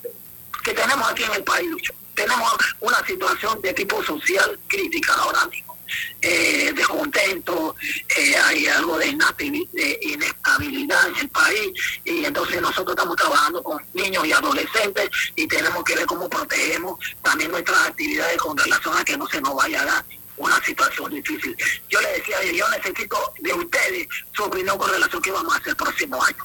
que tenemos aquí en el país. Tenemos una situación de tipo social crítica ahora mismo. Eh, descontento, eh, hay algo de, inestabilidad en el país y entonces nosotros estamos trabajando con niños y adolescentes y tenemos que ver cómo protegemos también nuestras actividades con relación a que no se nos vaya a dar una situación difícil. Yo le decía, yo necesito de ustedes su opinión con relación a qué vamos a hacer el próximo año.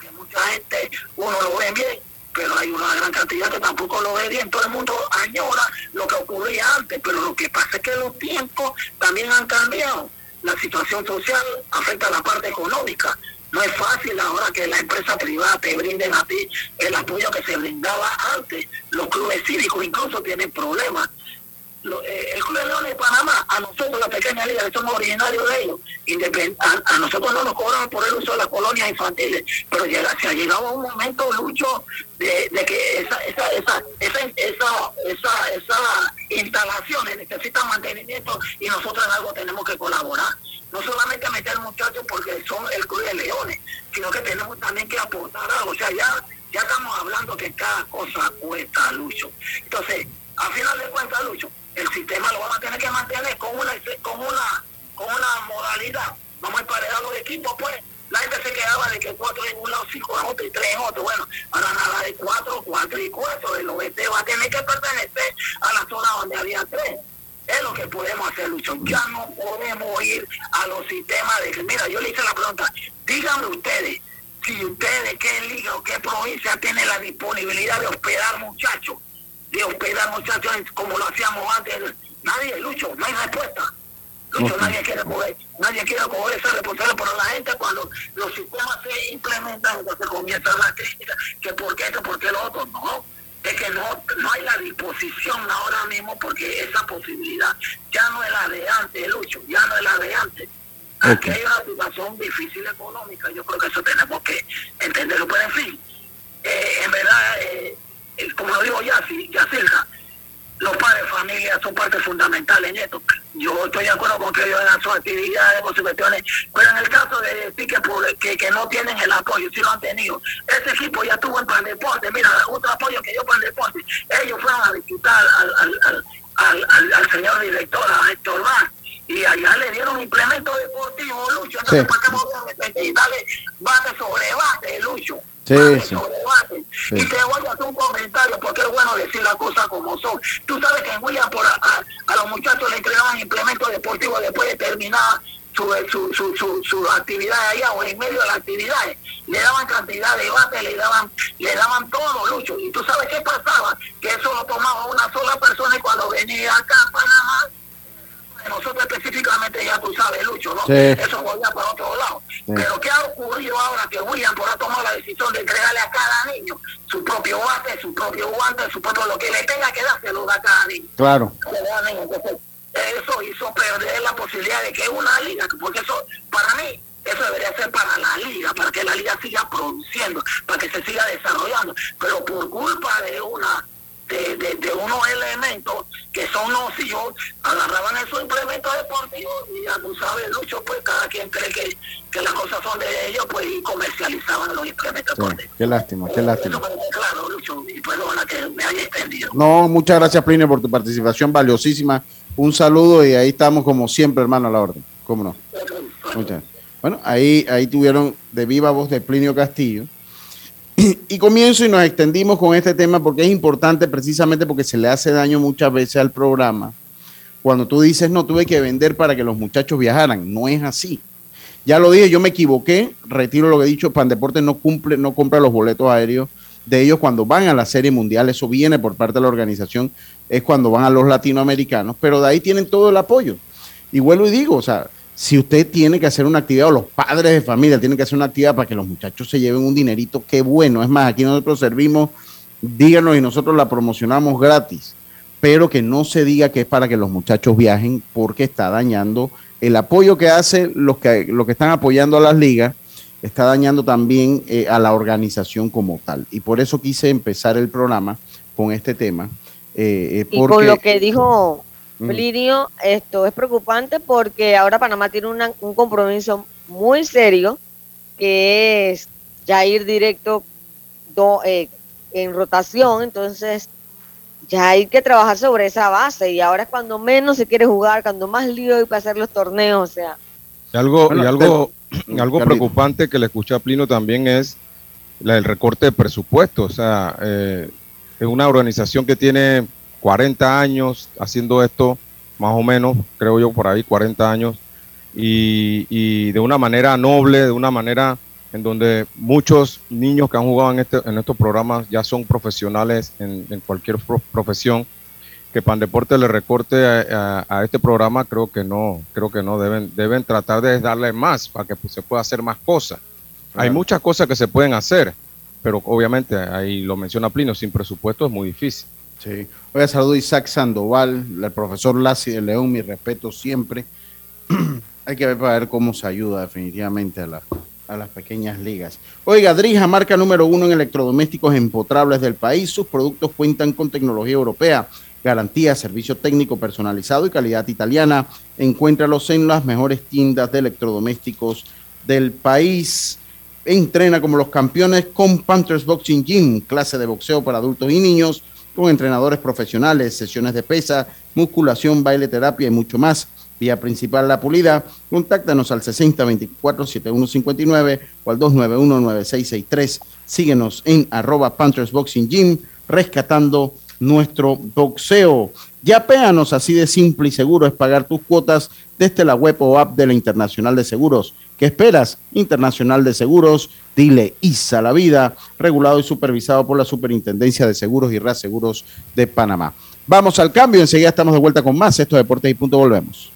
que mucha gente, uno lo ve bien, pero hay una gran cantidad que tampoco lo ve bien. Todo el mundo añora lo que ocurría antes, pero lo que pasa es que los tiempos también han cambiado. La situación social afecta a la parte económica. No es fácil ahora que la empresa privada te brinden a ti el apoyo que se brindaba antes. Los clubes cívicos incluso tienen problemas eh, el Club de Leones de Panamá, a nosotros, la pequeña liga, somos originarios de ellos, a, a nosotros no nos cobran por el uso de las colonias infantiles, pero llega, se ha llegado a un momento, Lucho, de, de que esa, esa, esa, esa, esa, esa, esas instalaciones necesitan mantenimiento y nosotros en algo tenemos que colaborar. No solamente meter muchachos porque son el Club de Leones, sino que tenemos también que aportar algo. O sea, ya, ya estamos hablando que cada cosa cuesta, Lucho. Entonces, a final de cuentas, Lucho, el sistema lo vamos a tener que mantener con una con una con una modalidad. Vamos a emparejar los equipos, pues. La gente se quedaba de que cuatro en un lado, cinco en otro y tres en otro. Bueno, ahora nada de cuatro, cuatro y cuatro. El oeste va a tener que pertenecer a la zona donde había tres. Es lo que podemos hacer, Lucho. Ya no podemos ir a los sistemas de mira, yo le hice la pregunta, díganme ustedes, si ustedes, qué liga o qué provincia tiene la disponibilidad de hospedar muchachos como lo hacíamos antes. Nadie, Lucho, no hay respuesta. Lucho, nadie quiere coger, nadie quiere coger esa responsabilidad, pero la gente cuando los sistemas se implementan, entonces comienza la crítica, que por qué, que por qué lo otro, no. Es que no, no hay la disposición ahora mismo porque esa posibilidad ya no es la de antes, Lucho, ya no es la de antes. Aquí hay una situación difícil económica, yo creo que eso tenemos que entenderlo, pero en fin, eh, en verdad, eh, como lo digo ya, Yacirca, los padres de familia son parte fundamental en esto. Yo estoy de acuerdo con que ellos hagan sus actividades, con sus cuestiones, pero en el caso de decir que, que, no tienen el apoyo, sí lo han tenido. Ese equipo ya estuvo en Pan Deporte, mira, otro apoyo que yo Pan Deporte, ellos fueron a visitar al, al, al, al, señor director, a Héctor Vaz, y allá le dieron implemento deportivo, Lucho, no sí. para qué mover y dale bate sobre bate, Lucho. Sí, sí. Y te voy a hacer un comentario porque es bueno decir las cosas como son. Tú sabes que en William por a, a, los muchachos le entregaban implementos deportivos después de terminar su, su, su, su, su actividad allá o en medio de las actividades. Le daban cantidad de bate, le daban, le daban todo, Lucho. Y tú sabes qué pasaba, que eso lo tomaba una sola persona y cuando venía acá a Panamá, nosotros específicamente ya tú sabes, Lucho, ¿no? Sí. Eso volvía para otro lado. Sí. Pero ¿qué ha ocurrido ahora que William por ha tomado la decisión de entregarle a cada niño su propio bate, su propio guante, su propio lo que le tenga que dar, se lo da a cada niño? Claro. Entonces, eso hizo perder la posibilidad de que una liga, porque eso, para mí, eso debería ser para la liga, para que la liga siga produciendo, para que se siga desarrollando. Pero por culpa de una de, de, de, unos elementos que son nocivos, agarraban esos implementos deportivos y ya tú sabes, Lucho, pues cada quien cree que, que las cosas son de ellos, pues y comercializaban los implementos Sí, deportivos. qué lástima, qué lástima. Eso fue claro, Lucho, y perdona que me haya extendido. No, muchas gracias, Plinio, por tu participación valiosísima. Un saludo y ahí estamos como siempre, hermano, a la orden. ¿Cómo no? Muchas. Bueno, ahí, ahí tuvieron de viva voz de Plinio Castillo. Y comienzo y nos extendimos con este tema porque es importante precisamente porque se le hace daño muchas veces al programa. Cuando tú dices, no, tuve que vender para que los muchachos viajaran. No es así. Ya lo dije, yo me equivoqué, retiro lo que he dicho, Pandeporte no cumple, no compra los boletos aéreos de ellos cuando van a la Serie Mundial, eso viene por parte de la organización, es cuando van a los latinoamericanos, pero de ahí tienen todo el apoyo. Y vuelvo y digo, o sea, si usted tiene que hacer una actividad, o los padres de familia tienen que hacer una actividad para que los muchachos se lleven un dinerito, qué bueno. Es más, aquí nosotros servimos, díganos y nosotros la promocionamos gratis, pero que no se diga que es para que los muchachos viajen porque está dañando el apoyo que hacen los que, los que están apoyando a las ligas, está dañando también eh, a la organización como tal. Y por eso quise empezar el programa con este tema. Eh, eh, Y con lo que dijo. Plinio, esto es preocupante porque ahora Panamá tiene una- un compromiso muy serio que es ya ir directo do- eh, en rotación, entonces ya hay que trabajar sobre esa base. Y ahora es cuando menos se quiere jugar, cuando más lío hay para hacer los torneos, o sea, Y algo, Bueno, y algo, pero- algo preocupante que le escuché a Plino también es la, el recorte de presupuesto. O sea, eh, es una organización que tiene 40 años haciendo esto, más o menos, creo yo, por ahí 40 años, y, y de una manera noble, de una manera en donde muchos niños que han jugado en, este, en estos programas ya son profesionales en, en cualquier pro- profesión que Pandeporte le recorte a, a- a este programa, creo que no, creo que no, deben, deben tratar de darle más para que pues, se pueda hacer más cosas. Hay muchas cosas que se pueden hacer, pero obviamente ahí lo menciona Plino, sin presupuesto es muy difícil. Sí. Oiga, saludo a Isaac Sandoval, el profesor Lassi de León, mi respeto siempre. Hay que ver para ver cómo se ayuda definitivamente a, la- a las pequeñas ligas. Oiga, Drija, marca número uno en electrodomésticos empotrables del país. Sus productos cuentan con tecnología europea, garantía, servicio técnico personalizado y calidad italiana. Encuéntralos en las mejores tiendas de electrodomésticos del país. Entrena como los campeones con Panthers Boxing Gym, clase de boxeo para adultos y niños, con entrenadores profesionales, sesiones de pesa, musculación, baile, terapia y mucho más. Vía principal La Pulida, contáctanos al 6024-7159 o al 291-9663. Síguenos en arroba Panthers Boxing Gym, rescatando nuestro boxeo. Ya péanos así de simple y seguro es pagar tus cuotas desde la web o app de la Internacional de Seguros. ¿Qué esperas? Internacional de Seguros, dile ISA la vida, regulado y supervisado por la Superintendencia de Seguros y Reaseguros de Panamá. Vamos al cambio, enseguida estamos de vuelta con más. Esto es Deportes y Punto, volvemos.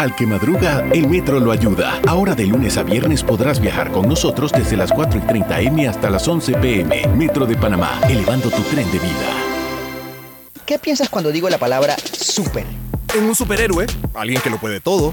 Al que madruga, el metro lo ayuda. Ahora de lunes a viernes podrás viajar con nosotros desde las 4 y 30 M hasta las 11 PM. Metro de Panamá, elevando tu tren de vida. ¿Qué piensas cuando digo la palabra super? En un superhéroe, alguien que lo puede todo.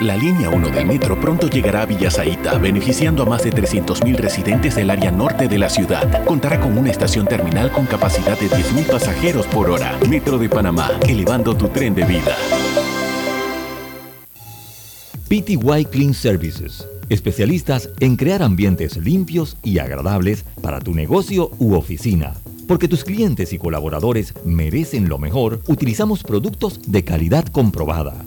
La línea 1 del metro pronto llegará a Villasaita, beneficiando a más de 300.000 residentes del área norte de la ciudad. Contará con una estación terminal con capacidad de 10.000 pasajeros por hora. Metro de Panamá, elevando tu tren de vida. PTY Clean Services, especialistas en crear ambientes limpios y agradables para tu negocio u oficina. Porque tus clientes y colaboradores merecen lo mejor, utilizamos productos de calidad comprobada.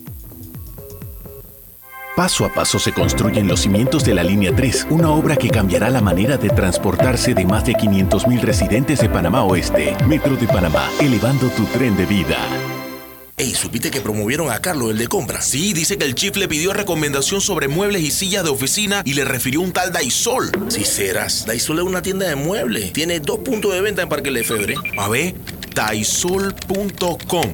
Paso a paso se construyen los cimientos de la Línea 3, una obra que cambiará la manera de transportarse de más de 500.000 residentes de Panamá Oeste. Metro de Panamá, elevando tu tren de vida. Ey, ¿supiste que promovieron a Carlos, el de compra? Sí, dice que el chief le pidió recomendación sobre muebles y sillas de oficina y le refirió un tal Daisol. Si serás, Daisol es una tienda de muebles. Tiene dos puntos de venta en Parque Lefebvre. A ver, daisol.com.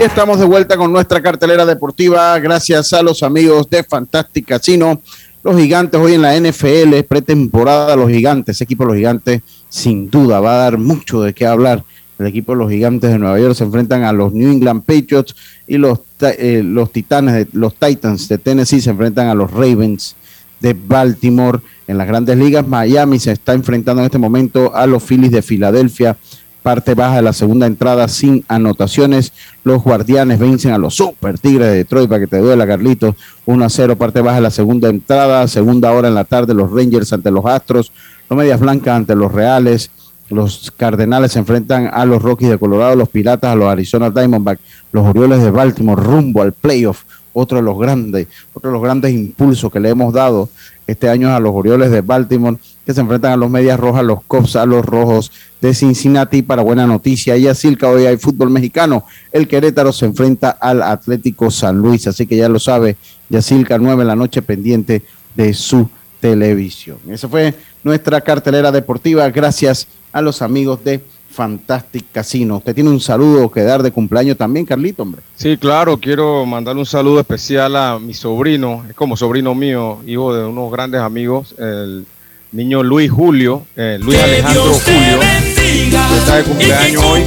Estamos de vuelta con nuestra cartelera deportiva gracias a los amigos de Fantastic Casino. Los gigantes hoy en la NFL, pretemporada, los gigantes, equipo de los gigantes sin duda va a dar mucho de qué hablar. El equipo de los gigantes de Nueva York se enfrentan a los New England Patriots y los, eh, los Titanes, los Titans de Tennessee se enfrentan a los Ravens de Baltimore. En las grandes ligas, Miami se está enfrentando en este momento a los Phillies de Filadelfia parte baja de la segunda entrada sin anotaciones. Los guardianes vencen a los Super Tigres de Detroit para que te duela, Carlitos. 1 a 0, parte baja de la segunda entrada. Segunda hora en la tarde, los Rangers ante los Astros. Los Medias Blancas ante los Reales. Los Cardenales se enfrentan a los Rockies de Colorado, los Piratas a los Arizona Diamondbacks, los Orioles de Baltimore rumbo al playoff. Otro de los grandes, otro de los grandes impulsos que le hemos dado este año a los Orioles de Baltimore, que se enfrentan a los Medias Rojas, los Cubs, a los Rojos de Cincinnati. Para buena noticia, y así hoy hay fútbol mexicano. El Querétaro se enfrenta al Atlético San Luis, así que ya lo sabe, Yacilca 9 en la noche pendiente de su televisión. Esa fue nuestra cartelera deportiva. Gracias a los amigos de Fantastic Casino. Usted tiene un saludo que dar de cumpleaños también, Carlito, hombre. Sí, claro, quiero mandarle un saludo especial a mi sobrino, es como sobrino mío, hijo de unos grandes amigos, el niño Luis Julio, eh, Luis Alejandro Julio, que está de cumpleaños hoy,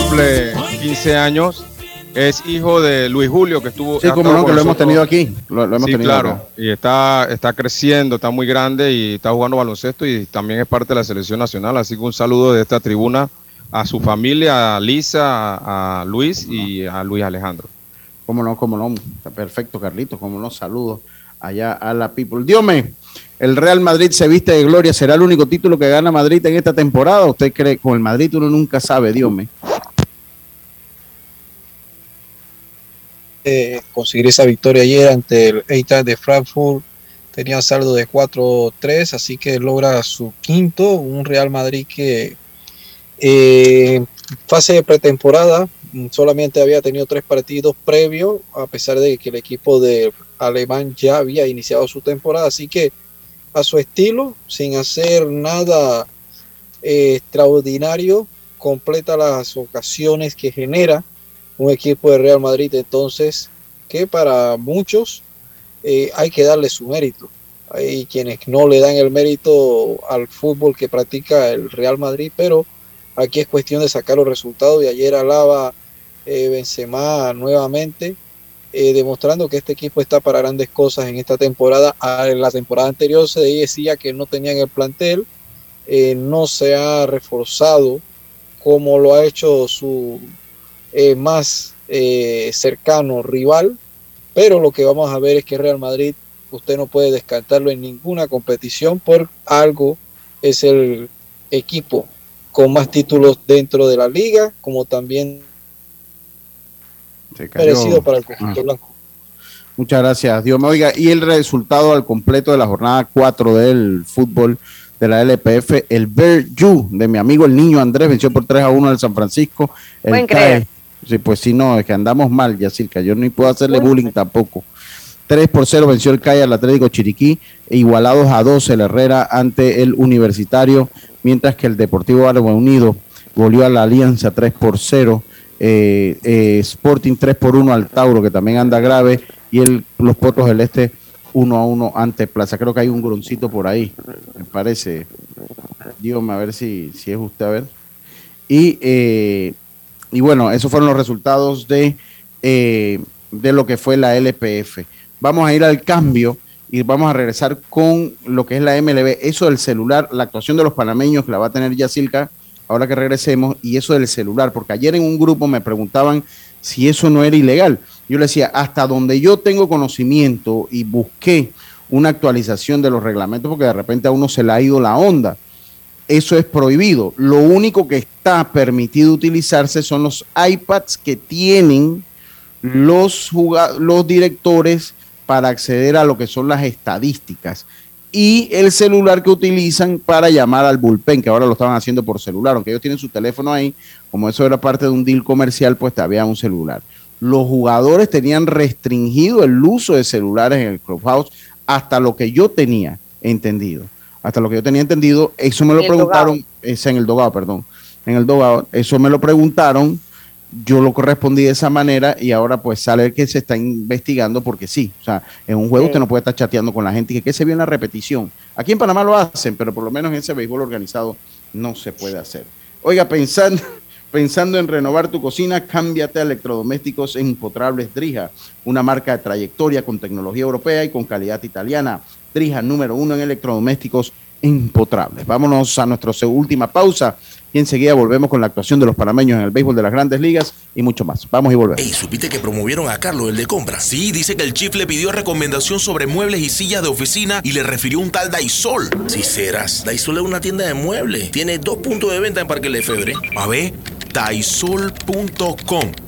cumple 15 años es hijo de Luis Julio, que estuvo. Sí, como no, que lo hemos tenido aquí. Lo, hemos sí, tenido claro. acá. Y está, está creciendo, está muy grande y está jugando baloncesto y también es parte de la selección nacional. Así que un saludo de esta tribuna a su familia, a Lisa, a, Luis y a Luis Alejandro. Cómo no, cómo no. Está perfecto, Carlitos. Cómo no, saludos allá a la people. Diome, el Real Madrid se viste de gloria. ¿Será el único título que gana Madrid en esta temporada? ¿Usted cree? Con el Madrid uno nunca sabe, Diome. Conseguir esa victoria ayer ante el Eintracht de Frankfurt. Tenía saldo de 4-3, así que logra su quinto. Un Real Madrid que eh, fase de pretemporada solamente había tenido tres partidos previos, a pesar de que el equipo de alemán ya había iniciado su temporada. Así que a su estilo, sin hacer nada eh, extraordinario, completa las ocasiones que genera un equipo de Real Madrid entonces que para muchos eh, hay que darle su mérito. Hay quienes no le dan el mérito al fútbol que practica el Real Madrid, pero aquí es cuestión de sacar los resultados. Y ayer alaba eh, Benzema nuevamente, eh, demostrando que este equipo está para grandes cosas en esta temporada. Ah, En la temporada anterior se decía que no tenían el plantel, eh, no se ha reforzado como lo ha hecho su eh, más eh, cercano rival, pero lo que vamos a ver es que Real Madrid usted no puede descartarlo en ninguna competición por algo es el equipo con más títulos dentro de la liga, como también merecido para el conjunto Ah. blanco. Muchas gracias, Dios me oiga. Y el resultado al completo de la jornada 4 del fútbol de la LPF, el Berju de mi amigo el niño Andrés venció por 3 a 1 al San Francisco. El CAE, creer. Sí, pues sí, no, es que andamos mal, Yacirca. Yo ni puedo hacerle bullying tampoco. 3 por 0 venció el CAE al Atlético Chiriquí, e igualados a 2 el Herrera ante el Universitario, mientras que el Deportivo Árabe Unido goleó a la Alianza 3 por 0. eh, eh, Sporting 3 por 1 al Tauro, que también anda grave, y el, los Potros del Este 1 a 1 ante Plaza. Creo que hay un groncito por ahí, me parece. Dígame a ver si, si es usted, a ver. Y, eh, y bueno, esos fueron los resultados de, eh, de lo que fue la LPF. Vamos a ir al cambio y vamos a regresar con lo que es la MLB. Eso del celular, la actuación de los panameños que la va a tener Yacilca ahora que regresemos, y eso del celular, porque ayer en un grupo me preguntaban si eso no era ilegal. Yo le decía, hasta donde yo tengo conocimiento y busqué una actualización de los reglamentos, porque de repente a uno se le ha ido la onda. Eso es prohibido. Lo único que está permitido utilizarse son los iPads que tienen los, los directores para acceder a lo que son las estadísticas y el celular que utilizan para llamar al bullpen, que ahora lo estaban haciendo por celular, aunque ellos tienen su teléfono ahí, como eso era parte de un deal comercial, pues había un celular. Los jugadores tenían restringido el uso de celulares en el clubhouse hasta lo que yo tenía entendido. Hasta lo que yo tenía entendido, eso me lo En preguntaron, es en el dogado, perdón, en el dogado, eso me lo preguntaron, yo lo correspondí de esa manera y ahora pues sale que se está investigando porque sí, o sea, en un juego Sí. usted no puede estar chateando con la gente y que, que se vio en la repetición. Aquí en Panamá lo hacen, pero por lo menos en ese béisbol organizado no se puede hacer. Oiga, pensando, pensando en renovar tu cocina, cámbiate a electrodomésticos empotrables Drija, una marca de trayectoria con tecnología europea y con calidad italiana. Drija número uno en electrodomésticos impotrables. Vámonos a nuestra última pausa y enseguida volvemos con la actuación de los panameños en el béisbol de las grandes ligas y mucho más. Vamos y volvemos. Ey, ¿supiste que promovieron a Carlos, el de compra? Sí, dice que el chief le pidió recomendación sobre muebles y sillas de oficina y le refirió un tal Daisol. Si serás, Daisol es una tienda de muebles. Tiene dos puntos de venta en Parque Lefebvre. A ver, daisol.com.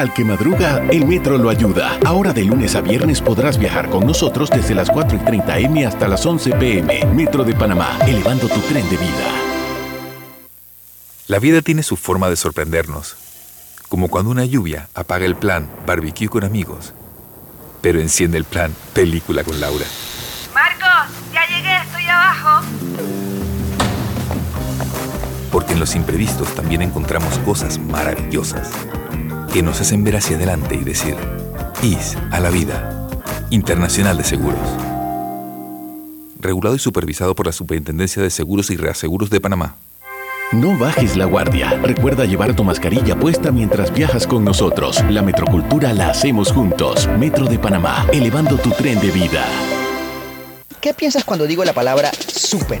Al que madruga, el metro lo ayuda. Ahora de lunes a viernes podrás viajar con nosotros desde las 4 y 30 M hasta las 11 PM. Metro de Panamá, elevando tu tren de vida. La vida tiene su forma de sorprendernos, como cuando una lluvia apaga el plan barbecue con amigos, pero enciende el plan película con Laura. Marcos, ya llegué, estoy abajo. Porque en los imprevistos también encontramos cosas maravillosas que nos hacen ver hacia adelante y decir, IS a la vida. Internacional de Seguros. Regulado y supervisado por la Superintendencia de Seguros y Reaseguros de Panamá. No bajes la guardia. Recuerda llevar tu mascarilla puesta mientras viajas con nosotros. La metrocultura la hacemos juntos. Metro de Panamá, elevando tu tren de vida. ¿Qué piensas cuando digo la palabra super?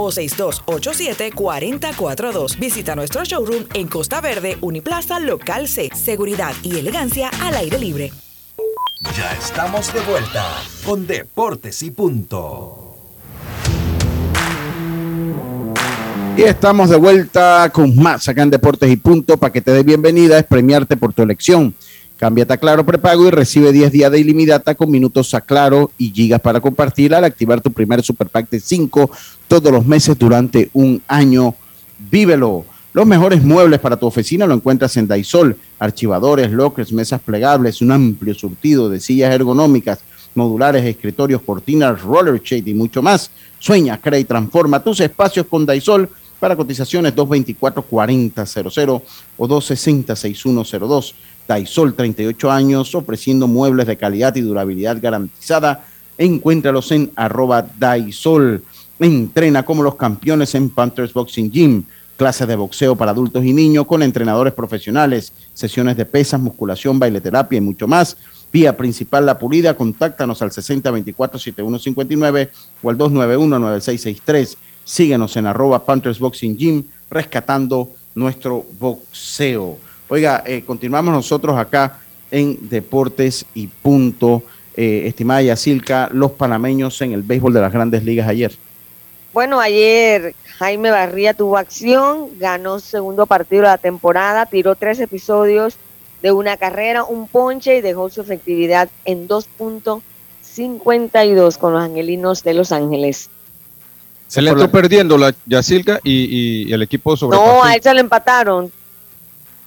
o 6287-4042. Visita nuestro showroom en Costa Verde, Uniplaza, Local C. Seguridad y elegancia al aire libre. Ya estamos de vuelta con Deportes y Punto. Y estamos de vuelta con más acá en Deportes y Punto. Para que te dé bienvenida es premiarte por tu elección. Cámbiate a Claro Prepago y recibe 10 días de ilimitada con minutos a Claro y gigas para compartir al activar tu primer Super de 5 todos los meses durante un año. Vívelo. Los mejores muebles para tu oficina lo encuentras en Daisol. Archivadores, lockers, mesas plegables, un amplio surtido de sillas ergonómicas, modulares, escritorios, cortinas, roller shade y mucho más. Sueña, crea y transforma tus espacios con Daisol para cotizaciones 224-4000 o 260-6102. Daisol, 38 años, ofreciendo muebles de calidad y durabilidad garantizada. Encuéntralos en arroba Daisol. Entrena como los campeones en Panthers Boxing Gym. Clases de boxeo para adultos y niños con entrenadores profesionales, sesiones de pesas, musculación, baileterapia y mucho más. Vía principal La Pulida, contáctanos al 6024-7159 o al 291-9663. Síguenos en arroba Panthers Boxing Gym, rescatando nuestro boxeo. Oiga, eh, continuamos nosotros acá en Deportes y Punto. Eh, estimada Yacilca, los panameños en el béisbol de las grandes ligas ayer. Bueno, ayer Jaime Barría tuvo acción, ganó segundo partido de la temporada, tiró tres episodios de una carrera, un ponche y dejó su efectividad en 2.52 con los angelinos de Los Ángeles. Se le entró perdiendo la Yacilca y, y el equipo sobre. No, a él se lo empataron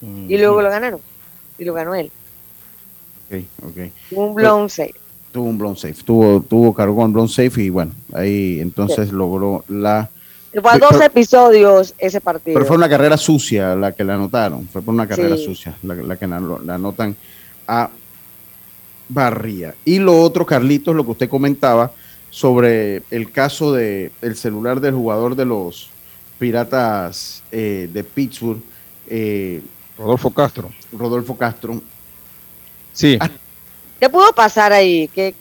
y luego lo ganaron y lo ganó él. Ok, ok. Un blown safe. Tuvo un blown safe, tuvo, tuvo cargó un blown safe y bueno, ahí entonces logró la... Fue a dos Pero- episodios ese partido. Pero fue una carrera sucia la que la anotaron, fue por una carrera Sí. sucia la, la que la, la anotan a Barría. Y lo otro, Carlitos, lo que usted comentaba sobre el caso de el celular del jugador de los Piratas eh, de Pittsburgh, eh, Rodolfo Castro. Rodolfo Castro. Sí. ¿Qué pudo pasar ahí? ¿Qué?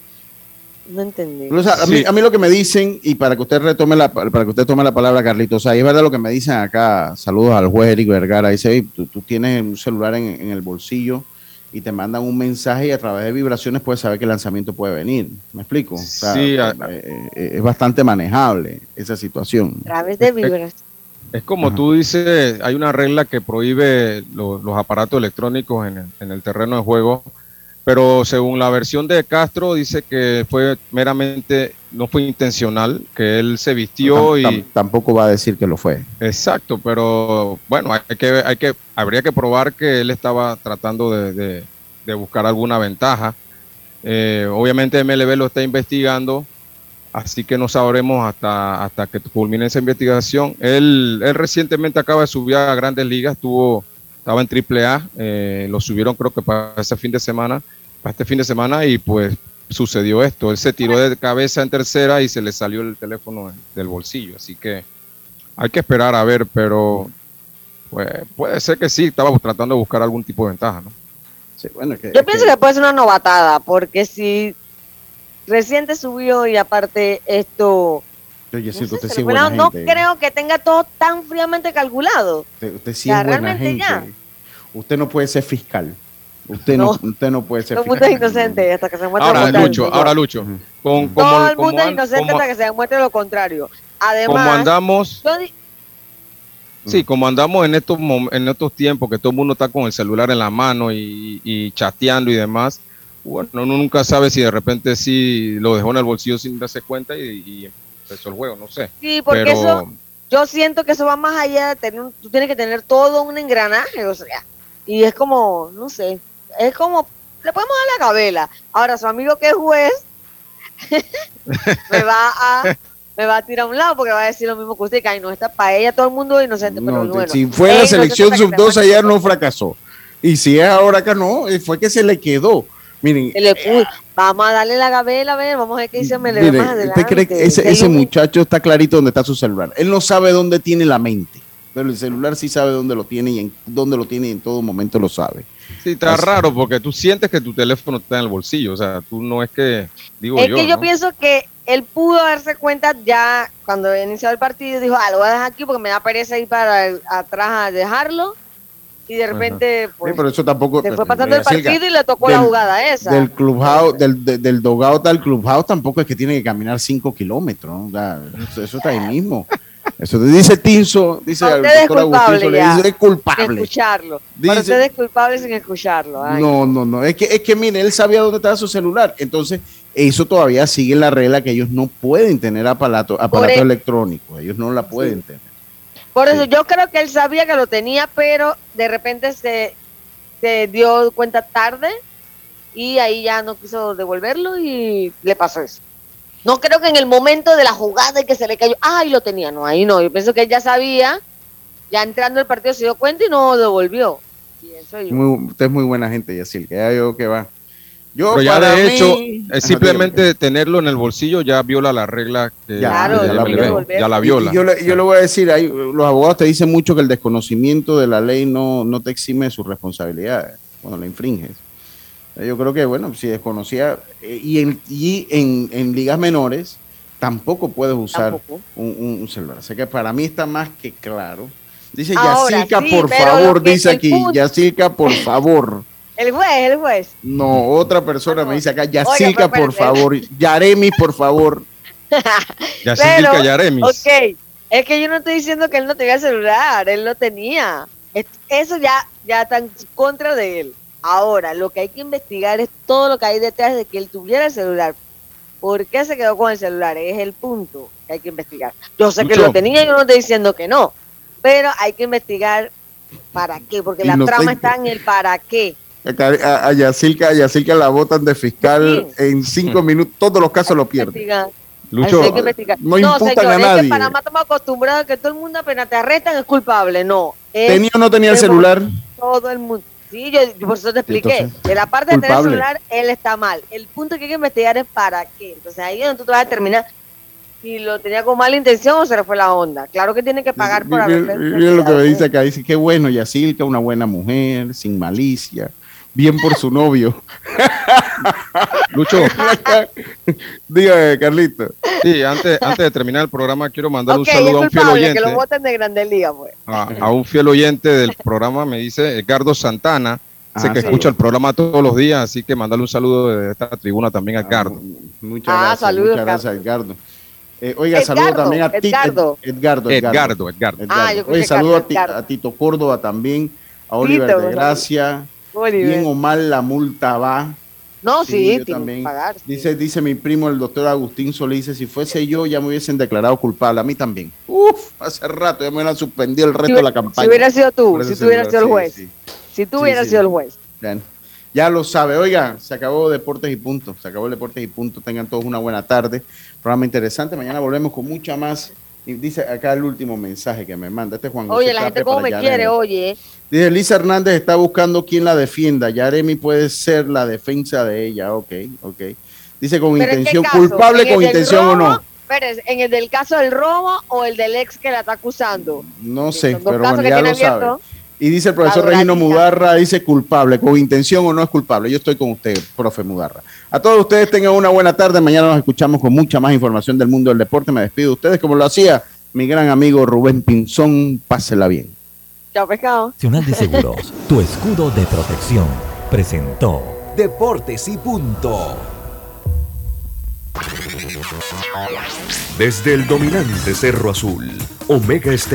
No entendí. O sea, a, mí, a mí lo que me dicen, y para que usted retome la, para que usted tome la palabra, Carlitos, o sea, es verdad lo que me dicen acá, saludos al juez Eric Vergara, dice, "Ey, tú, tú tienes un celular en, en el bolsillo y te mandan un mensaje y a través de vibraciones puedes saber que el lanzamiento puede venir. ¿Me explico? O sea, Sí, a- eh, eh, es bastante manejable esa situación. A través de vibras. Es como tú dices, hay una regla que prohíbe lo- los aparatos electrónicos en el, en el terreno de juego, pero según la versión de Castro dice que fue meramente, no fue intencional, que él se vistió y... tam- tampoco va a decir que lo fue. Exacto, pero bueno, hay que, hay que, habría que probar que él estaba tratando de, de- de buscar alguna ventaja. Eh, obviamente MLB lo está investigando, así que no sabremos hasta, hasta que culmine esa investigación. Él, él recientemente acaba de subir a Grandes Ligas, estuvo, estaba en AAA, eh, lo subieron creo que para ese fin de semana, para este fin de semana y pues sucedió esto. Él se tiró de cabeza en tercera y se le salió el teléfono del bolsillo, así que hay que esperar a ver, pero pues, puede ser que sí, estaba tratando de buscar algún tipo de ventaja, ¿no? Sí, bueno, que, Yo pienso que puede ser una novatada, porque si reciente subió y aparte esto, usted sí buena no gente. creo que tenga todo tan fríamente calculado. Usted, usted sí O sea, es buena realmente gente. ya. Usted no puede ser fiscal. Usted no, usted no puede ser Todo el mundo es fiscal. inocente hasta que se muestre lo Ahora, contrario. Lucho, ahora, Lucho, con, como, Todo el como mundo es inocente como- hasta que se demuestre lo contrario. Además, como andamos, yo di- sí, como andamos en estos, en estos tiempos que todo el mundo está con el celular en la mano y, y chateando y demás, bueno, uno nunca sabe si de repente sí lo dejó en el bolsillo sin darse cuenta y, y empezó el juego, no sé. Sí, porque Pero- eso, yo siento que eso va más allá de tener, un- tú tienes que tener todo un engranaje, o sea, y es como, no sé, es como, le podemos dar la cabela. Ahora, su amigo que es juez, me va a, me va a tirar a un lado porque va a decir lo mismo que usted, que ay, no, está para ella todo el mundo es inocente, pero No, bueno. si fue la selección hasta que se sub-2 muestre ayer no fracasó. Y si es ahora acá no, eh, fue que se le quedó. Miren, Se le puso. Vamos a darle la gabela, a ver, vamos a ver qué dice Mele mire, más adelante. ¿usted cree que ese, muchacho está clarito dónde está su celular? Él no sabe dónde tiene la mente, pero el celular sí sabe dónde lo tiene y en dónde lo tiene y en todo momento lo sabe. Sí, está Así- raro porque tú sientes que tu teléfono está en el bolsillo, o sea, tú no es que, digo Es yo, que yo ¿no? pienso que él pudo darse cuenta ya cuando inició el partido, dijo, ah, lo voy a dejar aquí porque me da pereza ir para el- atrás a dejarlo. Y de repente, pues, Sí, pero eso tampoco. se fue pasando el partido y le tocó la del- jugada esa. Del clubhouse, del, de- del dogout al clubhouse tampoco es que tiene que caminar 5 kilómetros. ¿no? O sea, eso, eso está ahí mismo. Eso te dice Tinso, dice Para el doctor Agustín culpable dice, es Sin culpable. escucharlo. Dice- Para usted es culpable sin escucharlo. ay. No, no, no. Es que, es que, mire, él sabía dónde estaba su celular. Entonces, eso todavía sigue la regla que ellos no pueden tener aparato, aparato e- electrónico. Ellos no la pueden tener. Por eso yo creo que él sabía que lo tenía, pero de repente se, se dio cuenta tarde y ahí ya no quiso devolverlo y le pasó eso. No creo que en el momento de la jugada y que se le cayó, ay, lo tenía, no, ahí no. Yo pienso que él ya sabía, ya entrando el partido se dio cuenta y no devolvió. Pienso yo. Muy- usted es muy buena gente, Yacil, que ya yo que va. Yo, Pero ya para de mí- hecho, es simplemente tenerlo en el bolsillo ya viola la regla que Ya, Claro, ya la viola. ve, ya la viola. Y yo, le, yo le voy a decir, hay, los abogados te dicen mucho que el desconocimiento de la ley no, no te exime de sus responsabilidades cuando la infringes. Yo creo que, bueno, si desconocía, eh, y, en, y en, en ligas menores tampoco puedes usar Tampoco. un, un- celular. Así que para mí está más que claro. Dice Ahora, sí, por favor, dice aquí, Yacirca, por favor. El juez, el juez. No, otra persona me dice acá, Yacirca, por favor. Yaremi, por favor. Yacirca Pero, Yaremis. Ok, es que yo no estoy diciendo que él no tenía celular, él lo tenía. Es- Eso ya, ya está en contra de él. Ahora, lo que hay que investigar es todo lo que hay detrás de que él tuviera el celular. ¿Por qué se quedó con el celular? Es el punto que hay que investigar. Yo sé que lo tenía, yo no estoy diciendo que no, pero hay que investigar para qué, porque la trama está en el para qué. A, a Yacilca, a Yacilca la botan de fiscal en cinco minutos, todos los casos lo pierden. Lucho, Hay que investigar. no imputan señor, a Es nadie. que Panamá estamos acostumbrados a que todo el mundo apenas te arrestan es culpable. No. es ¿Tenía o no tenía el celular? Todo el mundo. Sí, yo, yo por eso te expliqué. Entonces, de la parte de tener culpable. celular, él está mal. El punto que hay que investigar es para qué. Entonces ahí es donde tú te vas a determinar si lo tenía con mala intención o se le fue la onda. Claro que tiene que pagar por haber. miren lo que me dice acá, dice que bueno, Yacilca, una buena mujer, sin malicia, bien por su novio. Lucho. Dígame, Carlito. Sí, antes, antes de terminar el programa quiero mandar un saludo a un fiel culpable que lo oyente. voten de Grandes Ligas, pues. A, a un fiel oyente del programa me dice Edgardo Santana. Sé Ah, que sí. escucha el programa todos los días, así que mandarle un saludo de esta tribuna también a Edgardo. Muchas Ah, gracias, saludos, muchas gracias, Edgardo. Eh, oiga, Edgardo, saludo también a ti, Edgardo. Ed- Edgardo, Edgardo, Edgardo. Ah, yo escuché Oye, saludo a, ti- Edgardo. a Tito Córdoba también, a Oliver Tito, de Gracia. Bien o mal la multa va. No, sí, yo tiene también. que pagar. Dice, dice mi primo, el doctor Agustín Solís, dice, si fuese yo ya me hubiesen declarado culpable. A mí también. Uf, hace rato ya me hubieran suspendido el resto Si, de la si campaña. hubiera sido tú, si tú hubieras sido el juez. sí, sí. Si tú Sí, hubieras sí. sido el juez. Ya lo sabe. Oiga, se acabó Deportes y Punto. Se acabó Deportes y Punto. Tengan todos una buena tarde. Programa interesante. Mañana volvemos con mucha más. Y dice acá el último mensaje que me manda. Este es Juan José Oye, la gente para me Yaremi. quiere, oye. Dice Lisa Hernández está buscando quien la defienda. Yaremi puede ser la defensa de ella. Ok, ok. Dice con ¿Pero en qué intención, culpable ¿En el con intención o no. Espérese, ¿en el del caso del robo o el del ex que la está acusando? No sé, dos pero casos bueno, ya lo sabe. Y dice el profesor Regino. Mudarra, dice culpable, con intención o no es culpable. Yo estoy con usted, profe Mudarra. A todos ustedes tengan una buena tarde. Mañana nos escuchamos con mucha más información del mundo del deporte. Me despido de ustedes como lo hacía mi gran amigo Rubén Pinzón. Pásela bien. Chao, pescado. Nacional de Seguros, tu escudo de protección, presentó Deportes y punto. Desde el dominante Cerro Azul, Omega Estéreo.